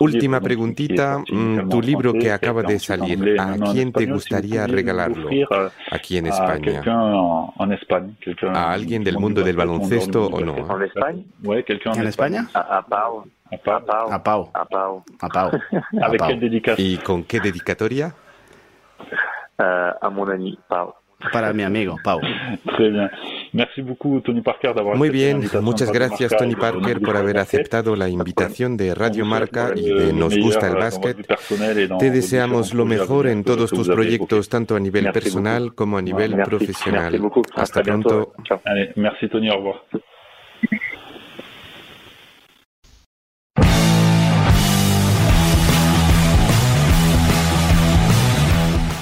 Última preguntita, mm, tu libro que acaba de salir, ¿a quién te gustaría regalarlo aquí en España? ¿A alguien del mundo del baloncesto o no? ¿En España? A, Pau. A Pau. A Pau. A Pau. A Pau. ¿Y con qué dedicatoria? Uh, a mon ami Pau. Para mi amigo, Pau. Muy bien, muchas gracias Tony Parker por haber aceptado la invitación de Radio Marca y de Nos Gusta el Básquet. Te deseamos lo mejor en todos tus proyectos, tanto a nivel personal como a nivel profesional. Hasta pronto. Merci Tony, au revoir.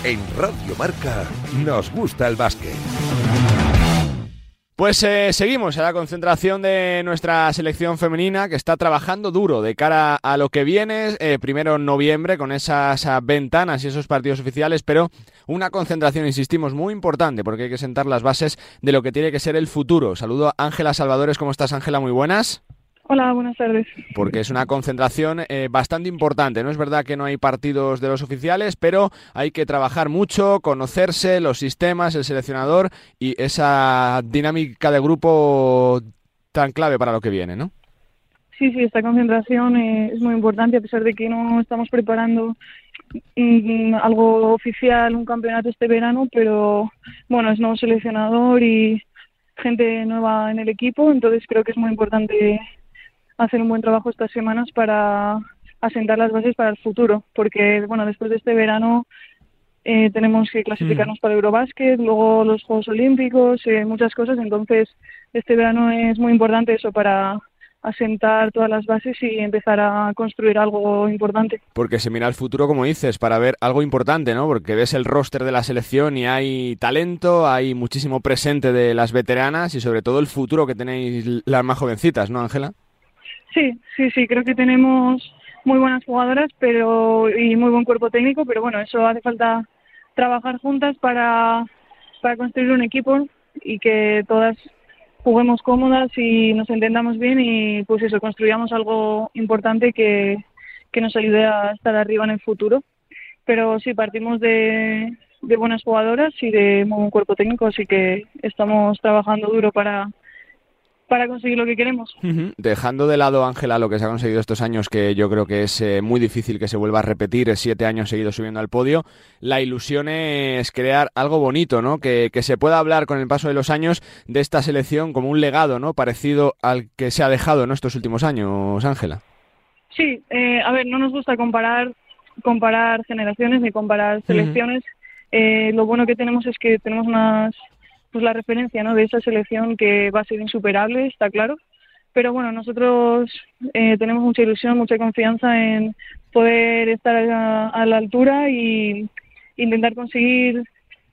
En Radio Marca nos gusta el básquet. Pues eh, seguimos a la concentración de nuestra selección femenina que está trabajando duro de cara a lo que viene, eh, primero en noviembre con esas ventanas y esos partidos oficiales, pero una concentración, insistimos, muy importante porque hay que sentar las bases de lo que tiene que ser el futuro. Saludo a Ángela Salvadores, ¿cómo estás Ángela? Muy buenas. Hola, buenas tardes. Porque es una concentración eh, bastante importante. No es verdad que no hay partidos de los oficiales, pero hay que trabajar mucho, conocerse, los sistemas, el seleccionador y esa dinámica de grupo tan clave para lo que viene, ¿no? sí, sí, esta concentración eh, es muy importante a pesar de que no estamos preparando mm, algo oficial, un campeonato este verano, pero bueno, es nuevo seleccionador y gente nueva en el equipo, entonces creo que es muy importante hacer un buen trabajo estas semanas para asentar las bases para el futuro, porque bueno, después de este verano eh, tenemos que clasificarnos mm. para Eurobásquet, luego los Juegos Olímpicos, eh, muchas cosas, entonces este verano es muy importante eso para asentar todas las bases y empezar a construir algo importante. Porque se mira al futuro, como dices, para ver algo importante, ¿no? Porque ves el roster de la selección y hay talento, hay muchísimo presente de las veteranas y sobre todo el futuro que tenéis las más jovencitas, ¿no, Ángela? Sí, sí, sí, creo que tenemos muy buenas jugadoras pero y muy buen cuerpo técnico, pero bueno, eso hace falta trabajar juntas para, para construir un equipo y que todas juguemos cómodas y nos entendamos bien y pues eso, construyamos algo importante que, que nos ayude a estar arriba en el futuro. Pero sí, partimos de, de buenas jugadoras y de muy buen cuerpo técnico, así que estamos trabajando duro para, para conseguir lo que queremos. Dejando de lado, Ángela, lo que se ha conseguido estos años, que yo creo que es eh, muy difícil que se vuelva a repetir, siete años seguidos subiendo al podio, la ilusión es crear algo bonito, ¿no? Que, se pueda hablar con el paso de los años de esta selección como un legado, ¿no? Parecido al que se ha dejado en estos últimos años, Ángela. Sí, eh, a ver, no nos gusta comparar comparar generaciones ni comparar selecciones. Eh, lo bueno que tenemos es que tenemos unas pues la referencia ¿no? de esa selección que va a ser insuperable, está claro. Pero bueno, nosotros eh, tenemos mucha ilusión, mucha confianza en poder estar a, la altura y intentar conseguir,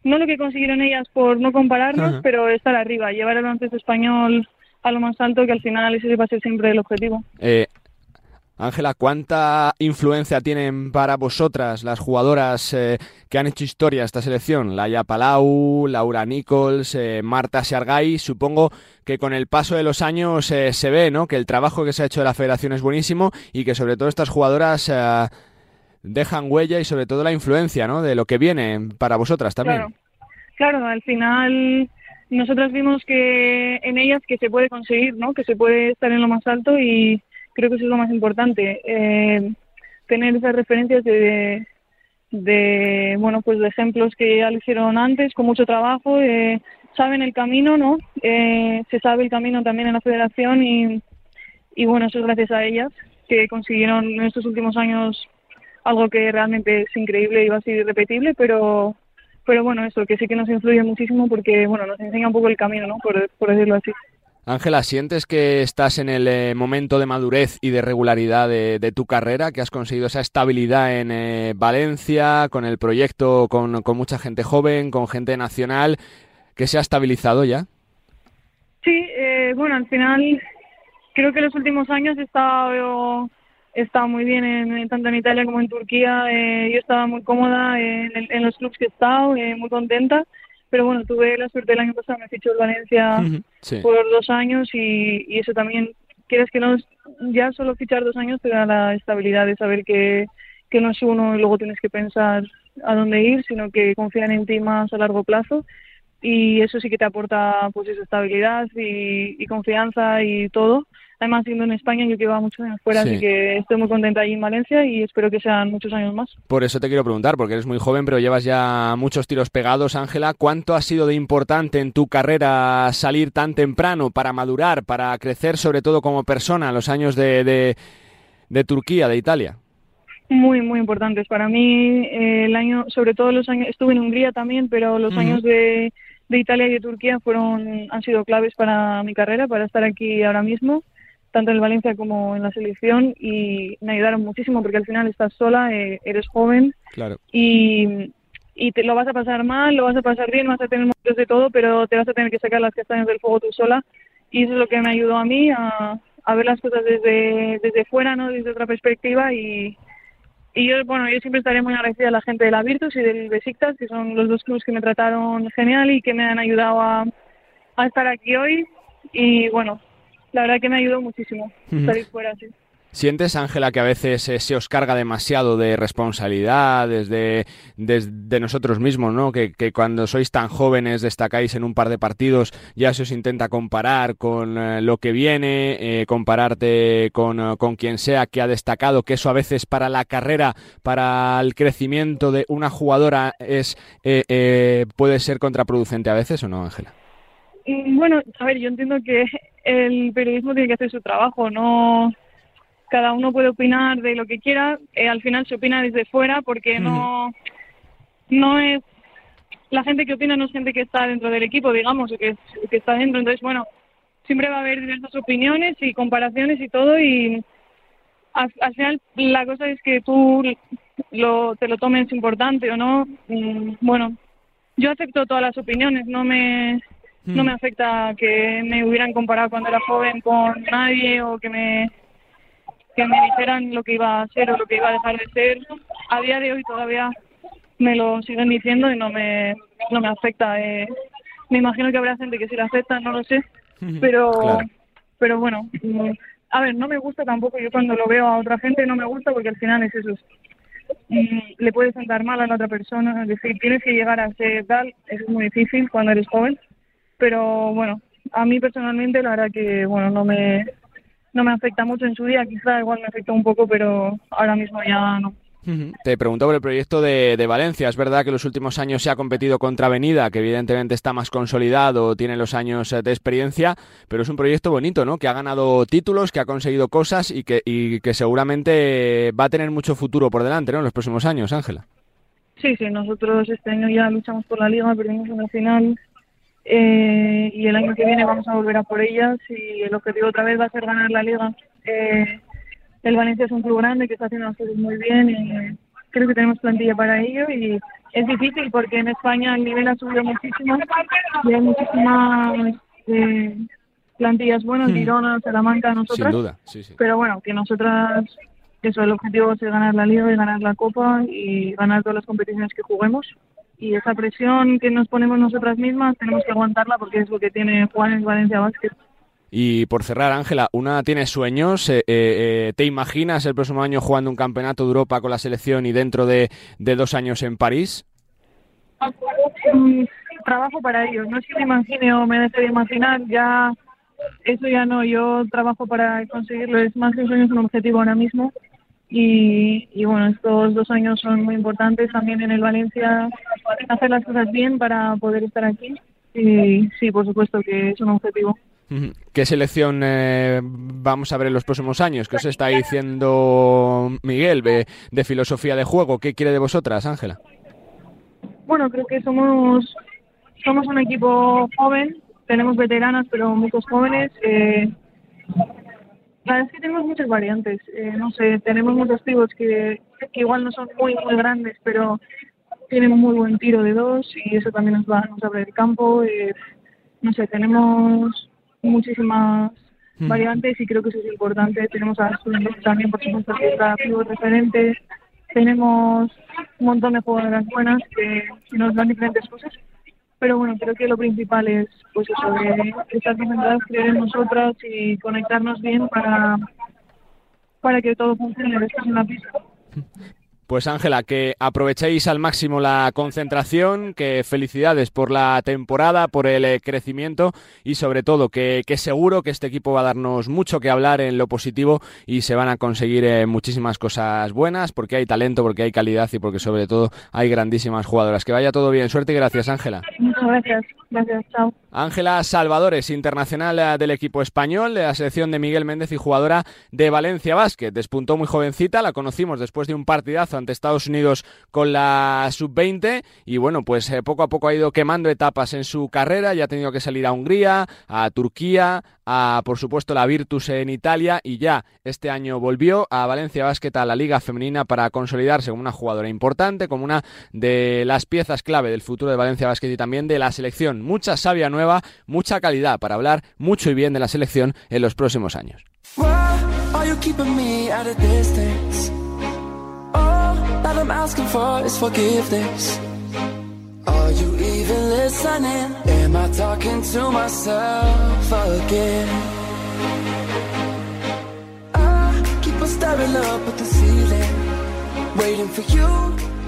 no lo que consiguieron ellas por no compararnos, pero estar arriba, llevar el baloncesto español a lo más alto, que al final ese va a ser siempre el objetivo. Eh, Ángela, ¿cuánta influencia tienen para vosotras las jugadoras eh, que han hecho historia esta selección? Laia Palau, Laura Nichols, eh, Marta Siargay. Supongo que con el paso de los años eh, se ve ¿no? que el trabajo que se ha hecho de la federación es buenísimo y que sobre todo estas jugadoras dejan huella y sobre todo la influencia ¿no? de lo que viene para vosotras también. Claro, claro al final nosotras vimos que en ellas que se puede conseguir, ¿no? que se puede estar en lo más alto y creo que eso es lo más importante, eh, tener esas referencias de, de, bueno, pues de ejemplos que ya lo hicieron antes, con mucho trabajo, eh, saben el camino, ¿no? Eh, se sabe el camino también en la federación y, y bueno, eso es gracias a ellas que consiguieron en estos últimos años algo que realmente es increíble y va a ser irrepetible, pero pero bueno, eso que sí que nos influye muchísimo porque bueno, nos enseña un poco el camino, ¿no? Por, por decirlo así. Ángela, ¿sientes que estás en el eh, momento de madurez y de regularidad de, tu carrera, que has conseguido esa estabilidad en eh, Valencia, con el proyecto, con, mucha gente joven, con gente nacional, que se ha estabilizado ya? Sí, eh, bueno, al final creo que los últimos años he estado, muy bien, en, tanto en Italia como en Turquía. yo estaba muy cómoda en, en los clubs que he estado, muy contenta pero bueno, tuve la suerte el año pasado, me fichó el Valencia por dos años y, y, eso también, quieres que no, ya solo fichar dos años te da la estabilidad de saber que, que no es uno y luego tienes que pensar a dónde ir, sino que confían en ti más a largo plazo. Y eso sí que te aporta pues esa estabilidad y, y confianza y todo Además, siendo en España, yo llevaba muchos años fuera, así que estoy muy contenta ahí en Valencia y espero que sean muchos años más. Por eso te quiero preguntar, porque eres muy joven, pero llevas ya muchos tiros pegados, Ángela. ¿Cuánto ha sido de importante en tu carrera salir tan temprano para madurar, para crecer sobre todo como persona los años de, de, Turquía, de Italia? Muy, muy importantes. Para mí, eh, el año, sobre todo los años, estuve en Hungría también, pero los años de, de Italia y de Turquía fueron, han sido claves para mi carrera, para estar aquí ahora mismo tanto en Valencia como en la selección y me ayudaron muchísimo porque al final estás sola, eh, eres joven y, y te lo vas a pasar mal, lo vas a pasar bien, vas a tener momentos de todo, pero te vas a tener que sacar las castañas del fuego tú sola y eso es lo que me ayudó a mí a, a ver las cosas desde, desde fuera, ¿no? desde otra perspectiva y, y yo, bueno, yo siempre estaré muy agradecida a la gente de la Virtus y del Besiktas, que son los dos clubes que me trataron genial y que me han ayudado a, a estar aquí hoy. Y bueno, la verdad que me ayudó muchísimo salir fuera, sí. ¿Sientes, Ángela, que a veces eh, se os carga demasiado de responsabilidad desde, nosotros mismos, ¿no? Que, cuando sois tan jóvenes destacáis en un par de partidos, ya se os intenta comparar con eh, lo que viene, eh, compararte con, con, quien sea que ha destacado, que eso a veces para la carrera, para el crecimiento de una jugadora es puede ser contraproducente a veces o no, Ángela? Mm, bueno, a ver, yo entiendo que el periodismo tiene que hacer su trabajo, no cada uno puede opinar de lo que quiera, eh, al final se opina desde fuera porque no, no es la gente que opina no es gente que está dentro del equipo, digamos, o que, que está dentro. Entonces, bueno, siempre va a haber diversas opiniones y comparaciones y todo y al, final la cosa es que tú lo, te lo tomes importante o no. Mm, bueno, yo acepto todas las opiniones, no me no me afecta que me hubieran comparado cuando era joven con nadie o que me que me dijeran lo que iba a ser o lo que iba a dejar de ser. A día de hoy todavía me lo siguen diciendo y no me, no me afecta. Eh, me imagino que habrá gente que sí le afecta, no lo sé, pero, pero bueno, mm, a ver, no me gusta tampoco, yo cuando lo veo a otra gente no me gusta porque al final es eso, mm, le puede sentar mal a la otra persona, es decir, tienes que llegar a ser tal, eso es muy difícil cuando eres joven, pero bueno, a mí personalmente la verdad que, bueno, no me, no me afecta mucho en su día, quizá igual me afecta un poco, pero ahora mismo ya no. Te pregunto por el proyecto de, Valencia. Es verdad que en los últimos años se ha competido contra Avenida, que evidentemente está más consolidado, tiene los años de experiencia, pero es un proyecto bonito, ¿no? Que ha ganado títulos, que ha conseguido cosas y que, y que seguramente va a tener mucho futuro por delante, ¿no? En los próximos años, Ángela. Sí, sí, nosotros este año ya luchamos por la liga, perdimos en la final eh, y el año que viene vamos a volver a por ellas y el objetivo otra vez va a ser ganar la liga. Eh, el Valencia es un club grande que está haciendo las cosas muy bien y creo que tenemos plantilla para ello y es difícil porque en España el nivel ha subido muchísimo y hay muchísimas eh, plantillas buenas, hmm. Girona, Salamanca, nosotras. Sin duda, Pero bueno, que nosotras, eso, el objetivo es ganar la liga y ganar la copa y ganar todas las competiciones que juguemos y esa presión que nos ponemos nosotras mismas tenemos que aguantarla porque es lo que tiene Juan en Valencia Basket. Y por cerrar, Ángela, ¿una tiene sueños? Eh, eh, ¿Te imaginas el próximo año jugando un campeonato de Europa con la selección y dentro de, dos años en París? Mm, trabajo para ello. No es que me imagine o me desee de imaginar, ya eso ya no. Yo trabajo para conseguirlo. Es más que un sueño, es un objetivo ahora mismo. Y, bueno, estos dos años son muy importantes también en el Valencia, hacer las cosas bien para poder estar aquí. Y sí, por supuesto que es un objetivo. ¿Qué selección eh, vamos a ver en los próximos años? ¿Qué os está diciendo Miguel de, de filosofía de juego? ¿Qué quiere de vosotras, Ángela? Bueno, creo que somos, somos un equipo joven, tenemos veteranas, pero muchos jóvenes. Eh, la verdad es que tenemos muchas variantes. Eh, no sé, tenemos muchos tribos que, igual no son muy, muy grandes, pero tienen un muy buen tiro de dos y eso también nos va nos abre el campo. Eh, no sé, tenemos muchísimas hmm. variantes y creo que eso es importante. Tenemos a también, por supuesto, que es tribu referente. Tenemos un montón de jugadoras buenas que nos dan diferentes cosas pero bueno, creo que lo principal es pues eso, de estar concentradas, creer en nosotras y conectarnos bien para, para que todo funcione en la pista. Pues Ángela, que aprovechéis al máximo la concentración, que felicidades por la temporada, por el eh, crecimiento y sobre todo que, seguro que este equipo va a darnos mucho que hablar en lo positivo y se van a conseguir eh, muchísimas cosas buenas porque hay talento, porque hay calidad y porque sobre todo hay grandísimas jugadoras. Que vaya todo bien. Suerte y gracias, Ángela. Gracias. Gracias, chao. Ángela Salvadores, internacional eh, del equipo español, de la selección de Miguel Méndez y jugadora de Valencia Basket. Despuntó muy jovencita, la conocimos después de un partidazo ante Estados Unidos con la sub-20 y bueno, pues eh, poco a poco ha ido quemando etapas en su carrera, ya ha tenido que salir a Hungría, a Turquía, a por supuesto la Virtus en Italia y ya este año volvió a Valencia Basket a la Liga Femenina para consolidarse como una jugadora importante, como una de las piezas clave del futuro de Valencia Basket y también de la selección. Mucha savia nueva, mucha calidad para hablar mucho y bien de la selección en los próximos años.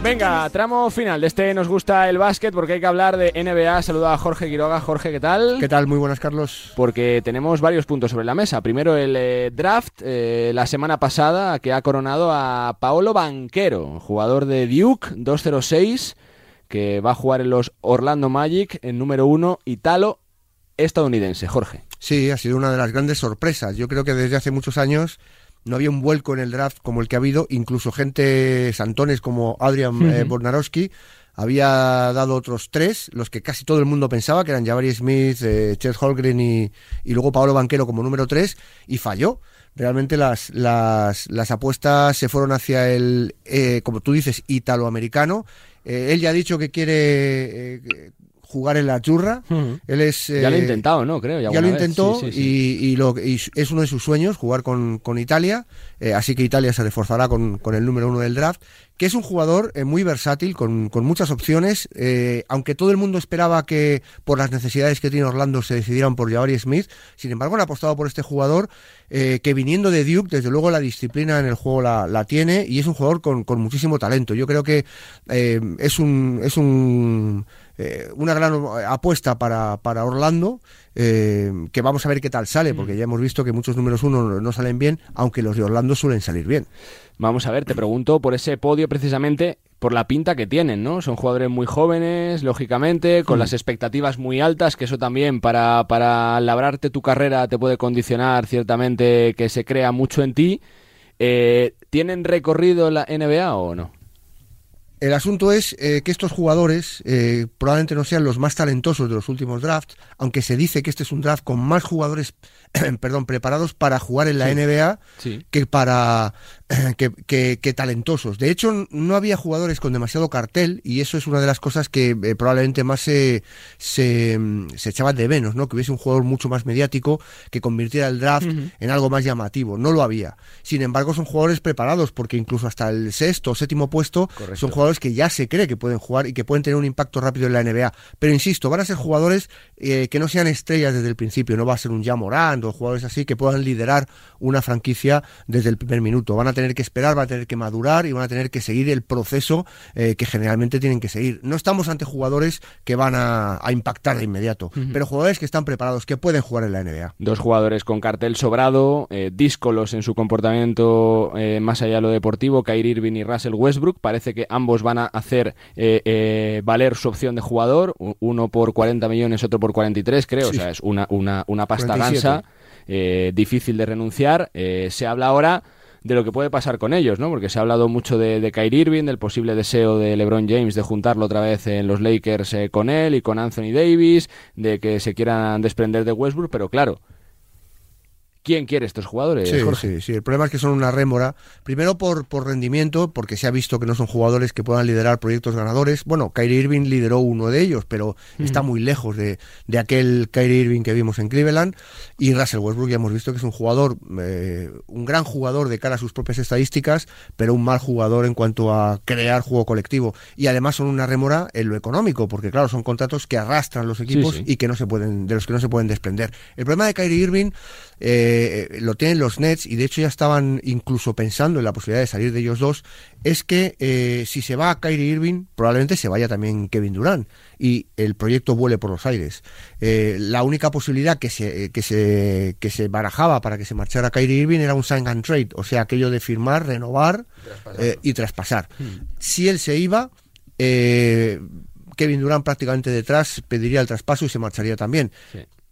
Venga, tramo final de este Nos gusta el básquet porque hay que hablar de NBA. Saluda a Jorge Quiroga. Jorge, ¿qué tal? ¿Qué tal? Muy buenas, Carlos. Porque tenemos varios puntos sobre la mesa. Primero, el eh, draft eh, la semana pasada que ha coronado a Paolo Banquero, jugador de Duke 206, que va a jugar en los Orlando Magic en número uno, Italo estadounidense. Jorge. Sí, ha sido una de las grandes sorpresas. Yo creo que desde hace muchos años no había un vuelco en el draft como el que ha habido, incluso gente santones como Adrian eh, Bornarowski había dado otros tres, los que casi todo el mundo pensaba, que eran Jabari Smith, eh, Chet Holgren y, luego Paolo Banquero como número tres, y falló. Realmente las, las, las apuestas se fueron hacia el, eh, como tú dices, italoamericano. él ya ha dicho que quiere jugar en la churra. Él es, ya lo ha eh, intentado, ¿no? Creo. Ya, lo intentó Y, lo, es uno de sus sueños, jugar con, con Italia. Eh, así que Italia se reforzará con, con, el número uno del draft. Que es un jugador eh, muy versátil, con, con muchas opciones. aunque todo el mundo esperaba que por las necesidades que tiene Orlando se decidieran por Jabari Smith, sin embargo han apostado por este jugador que viniendo de Duke, desde luego la disciplina en el juego la, la tiene y es un jugador con, con muchísimo talento. Yo creo que es un... Es un eh, una gran apuesta para, para Orlando, eh, que vamos a ver qué tal sale, porque mm. ya hemos visto que muchos números uno no salen bien, aunque los de Orlando suelen salir bien. Vamos a ver, te pregunto por ese podio precisamente por la pinta que tienen, ¿no? Son jugadores muy jóvenes, lógicamente, con mm. las expectativas muy altas, que eso también para, para labrarte tu carrera te puede condicionar ciertamente que se crea mucho en ti. Eh, ¿Tienen recorrido la NBA o no? El asunto es eh, que estos jugadores eh, probablemente no sean los más talentosos de los últimos drafts, aunque se dice que este es un draft con más jugadores perdón, preparados para jugar en la NBA que para que, talentosos. De hecho, no había jugadores con demasiado cartel y eso es una de las cosas que eh, probablemente más se, se, se, echaban de menos, ¿no? Que hubiese un jugador mucho más mediático que convirtiera el draft en algo más llamativo. No lo había. Sin embargo, son jugadores preparados porque incluso hasta el sexto o séptimo puesto son jugadores que ya se cree que pueden jugar y que pueden tener un impacto rápido en la NBA. Pero insisto, van a ser jugadores eh, que no sean estrellas desde el principio. No va a ser un Jamorant o jugadores así que puedan liderar una franquicia desde el primer minuto. Van a tener que esperar, van a tener que madurar y van a tener que seguir el proceso eh, que generalmente tienen que seguir. No estamos ante jugadores que van a, impactar de inmediato, pero jugadores que están preparados, que pueden jugar en la NBA. Dos jugadores con cartel sobrado, eh, díscolos en su comportamiento eh, más allá de lo deportivo, Kyrie Irving y Russell Westbrook. Parece que ambos van a hacer valer su opción de jugador, uno por 40 millones, otro por 43, creo. O sea, es una, una, una pasta gansa. Eh, difícil de renunciar. Eh, se habla ahora de lo que puede pasar con ellos, ¿no? Porque se ha hablado mucho de, Kyrie Irving, del posible deseo de LeBron James de juntarlo otra vez en los Lakers eh, con él y con Anthony Davis, de que se quieran desprender de Westbrook, pero claro, ¿Quién quiere estos jugadores, sí, Sí, sí, el problema es que son una rémora. Primero por, por rendimiento, porque se ha visto que no son jugadores que puedan liderar proyectos ganadores. Bueno, Kyrie Irving lideró uno de ellos, pero está muy lejos de, de, aquel Kyrie Irving que vimos en Cleveland. Y Russell Westbrook ya hemos visto que es un jugador, eh, un gran jugador de cara a sus propias estadísticas, pero un mal jugador en cuanto a crear juego colectivo. Y además son una rémora en lo económico, porque claro, son contratos que arrastran los equipos y que no se pueden, de los que no se pueden desprender. El problema de Kyrie Irving eh, lo tienen los Nets y de hecho ya estaban incluso pensando en la posibilidad de salir de ellos dos, es que eh, si se va a Kyrie Irving, probablemente se vaya también Kevin Durant y el proyecto vuele por los aires. Eh, la única posibilidad que se, que, se, que se barajaba para que se marchara Kyrie Irving era un sign and trade, o sea, aquello de firmar, renovar y traspasar. Hmm. Si él se iba, Kevin Durant prácticamente detrás pediría el traspaso y se marcharía también.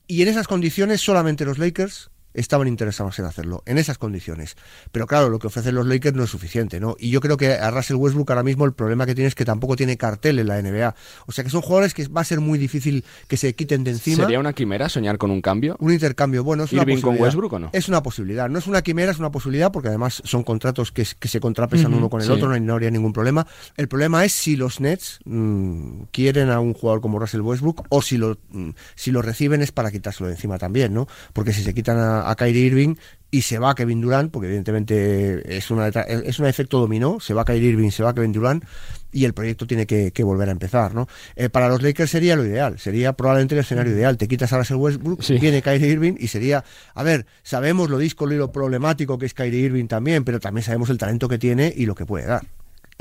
Y en esas condiciones solamente los Lakers estaban interesados en hacerlo, en esas condiciones. Pero claro, lo que ofrecen los Lakers no es suficiente, ¿no? Y yo creo que a Russell Westbrook ahora mismo el problema que tiene es que tampoco tiene cartel en la NBA. O sea que son jugadores que va a ser muy difícil que se quiten de encima. ¿Sería una quimera soñar con un cambio? Un intercambio, bueno, es una posibilidad. con Westbrook o no? Es una posibilidad. No es una quimera, es una posibilidad porque además son contratos que, se contrapesan uno con el otro, no, habría ningún problema. El problema es si los Nets mm, quieren a un jugador como Russell Westbrook o si lo, mm, si lo reciben es para quitárselo de encima también, ¿no? Porque si se quitan a a, a Kyrie Irving y se va Kevin Durant, porque evidentemente es, una, es un efecto dominó, se va a Kyrie Irving, se va Kevin Durant y el proyecto tiene que, volver a empezar, ¿no? Eh, para los Lakers sería lo ideal, sería probablemente el escenario mm. ideal. Te quitas a Russell Westbrook, viene Kyrie Irving y sería, a ver, sabemos lo disco y lo problemático que es Kyrie Irving también, pero también sabemos el talento que tiene y lo que puede dar.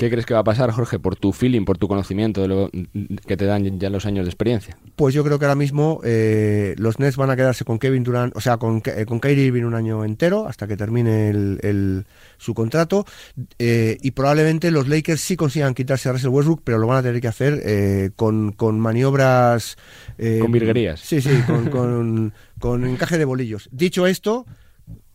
¿Qué crees que va a pasar, Jorge, por tu feeling, por tu conocimiento de lo que te dan ya los años de experiencia? Pues yo creo que ahora mismo eh, los Nets van a quedarse con Kevin Durant, o sea, con, eh, con Kyrie Irving un año entero hasta que termine el, su contrato eh, y probablemente los Lakers sí consigan quitarse a Russell Westbrook, pero lo van a tener que hacer con, con, maniobras... con virguerías. Sí, sí, con, con, con encaje de bolillos. Dicho esto...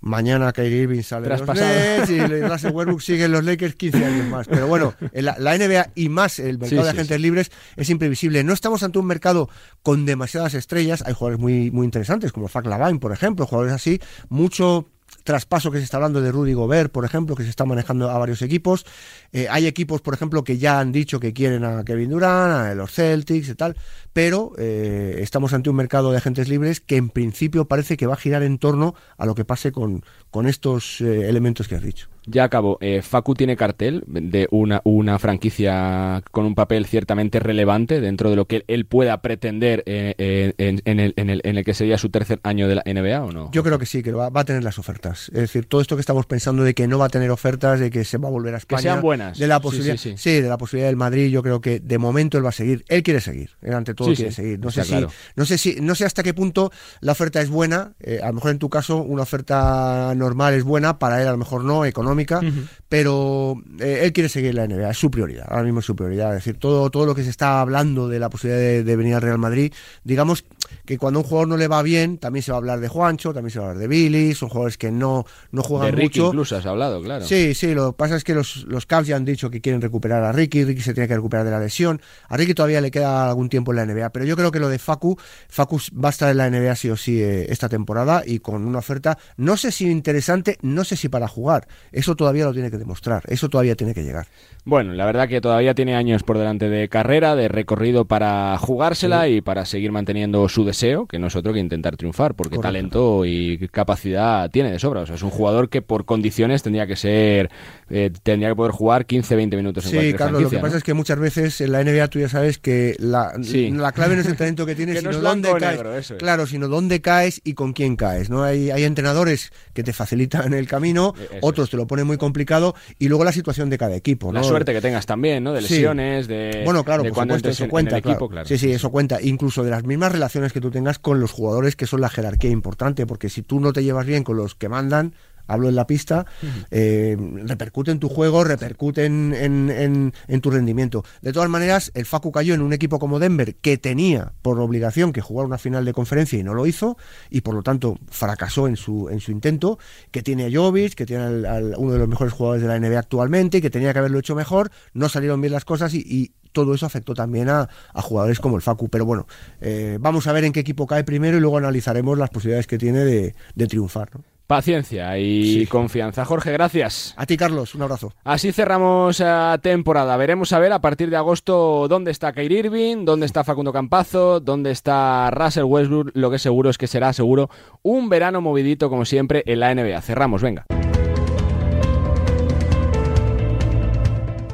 Mañana Kyrie Irving sale los Nets y Russell Westbrook sigue en los Lakers 15 años más. Pero bueno, la, NBA y más el mercado de agentes libres es imprevisible. No estamos ante un mercado con demasiadas estrellas. Hay jugadores muy, muy interesantes, como Zach Lavine, por ejemplo, jugadores así. Mucho traspaso que se está hablando de Rudy Gobert, por ejemplo, que se está manejando a varios equipos. Eh, hay equipos, por ejemplo, que ya han dicho que quieren a Kevin Durant, a los Celtics y tal, pero eh, estamos ante un mercado de agentes libres que en principio parece que va a girar en torno a lo que pase con, con estos eh, elementos que has dicho. Ya acabo. Eh, Facu tiene cartel de una, una franquicia con un papel ciertamente relevante dentro de lo que él pueda pretender eh, en, el, en, el, en, el, que sería su tercer año de la NBA o no? Yo creo que sí, que va, a tener las ofertas. Es decir, todo esto que estamos pensando de que no va a tener ofertas, de que se va a volver a España. Que sean buenas. De la posibilidad, sí, de la posibilidad del Madrid, yo creo que de momento él va a seguir. Él quiere seguir. Él ante todo quiere seguir. No sé, si, no, sé si, no sé hasta qué punto la oferta es buena. a lo mejor en tu caso una oferta normal es buena, para él a lo mejor no, económica, pero eh, él quiere seguir la NBA, es su prioridad, ahora mismo es su prioridad. Es decir, todo, todo lo que se está hablando de la posibilidad de, venir al Real Madrid, digamos que cuando a un jugador no le va bien, también se va a hablar de Juancho, también se va a hablar de Billy, son jugadores que no, no juegan de Ricky mucho. incluso has hablado, claro. Sí, sí, lo que pasa es que los, los Cavs ya han dicho que quieren recuperar a Ricky, Ricky se tiene que recuperar de la lesión, a Ricky todavía le queda algún tiempo en la NBA, pero yo creo que lo de Facu, Facu va a estar en la NBA sí o sí eh, esta temporada y con una oferta, no sé si interesante, no sé si para jugar, eso todavía lo tiene que demostrar, eso todavía tiene que llegar. Bueno, la verdad que todavía tiene años por delante de carrera, de recorrido para jugársela y para seguir manteniendo su deseo, que no es otro que intentar triunfar, porque talento y capacidad tiene de sobra. O sea, es un jugador que por condiciones tendría que ser, eh, tendría que poder jugar 15-20 minutos en Sí, Carlos, lo que pasa es que muchas veces en la NBA tú ya sabes que la, la clave no es el talento que tienes, sino dónde caes. Claro, sino dónde caes y con quién caes. ¿no? Hay, hay entrenadores que te facilitan el camino, e, otros te lo ponen muy complicado y luego la situación de cada equipo. La suerte que tengas también, ¿no? De lesiones, de. Bueno, claro, de por eso cuenta. claro. Sí, sí, eso cuenta. Incluso de las mismas relaciones que tú tengas con los jugadores, que son la jerarquía importante, porque si tú no te llevas bien con los que mandan, hablo en la pista, eh, repercute en tu juego, repercute en, en, tu rendimiento. De todas maneras, el Facu cayó en un equipo como Denver que tenía por obligación que jugar una final de conferencia y no lo hizo, y por lo tanto fracasó en su, en su intento, que tiene a Jovic, que tiene al, uno de los mejores jugadores de la NBA actualmente, que tenía que haberlo hecho mejor, no salieron bien las cosas y, todo eso afectó también a, jugadores como el Facu. Pero bueno, eh, vamos a ver en qué equipo cae primero y luego analizaremos las posibilidades que tiene de, de triunfar. ¿no? Paciencia y confianza. Jorge, gracias. A ti, Carlos, un abrazo. Así cerramos la temporada. Veremos a ver a partir de agosto dónde está Kyrie Irving, dónde está Facundo Campazo, dónde está Russell Westbrook. Lo que seguro es que será seguro un verano movidito como siempre en la NBA. Cerramos, venga.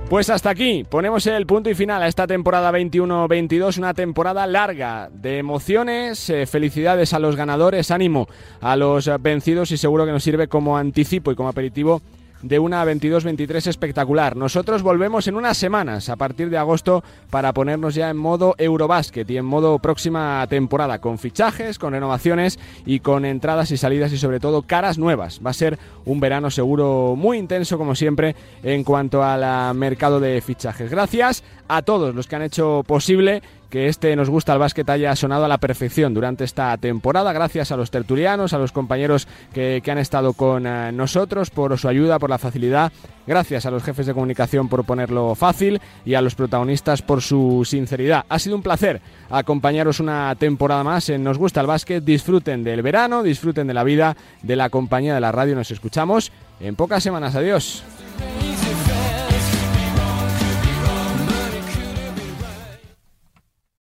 Pues hasta aquí, ponemos el punto y final a esta temporada 21-22, una temporada larga de emociones, eh, felicidades a los ganadores, ánimo a los vencidos y seguro que nos sirve como anticipo y como aperitivo de una 22-23 espectacular. Nosotros volvemos en unas semanas, a partir de agosto, para ponernos ya en modo Eurobásquet y en modo próxima temporada, con fichajes, con renovaciones y con entradas y salidas y sobre todo caras nuevas. Va a ser un verano seguro muy intenso, como siempre, en cuanto al mercado de fichajes. Gracias a todos los que han hecho posible que este Nos gusta el básquet haya sonado a la perfección durante esta temporada. Gracias a los tertulianos, a los compañeros que, han estado con eh, nosotros por su ayuda, por la facilidad. Gracias a los jefes de comunicación por ponerlo fácil y a los protagonistas por su sinceridad. Ha sido un placer acompañaros una temporada más en Nos gusta el básquet. Disfruten del verano, disfruten de la vida, de la compañía de la radio. Nos escuchamos en pocas semanas. Adiós.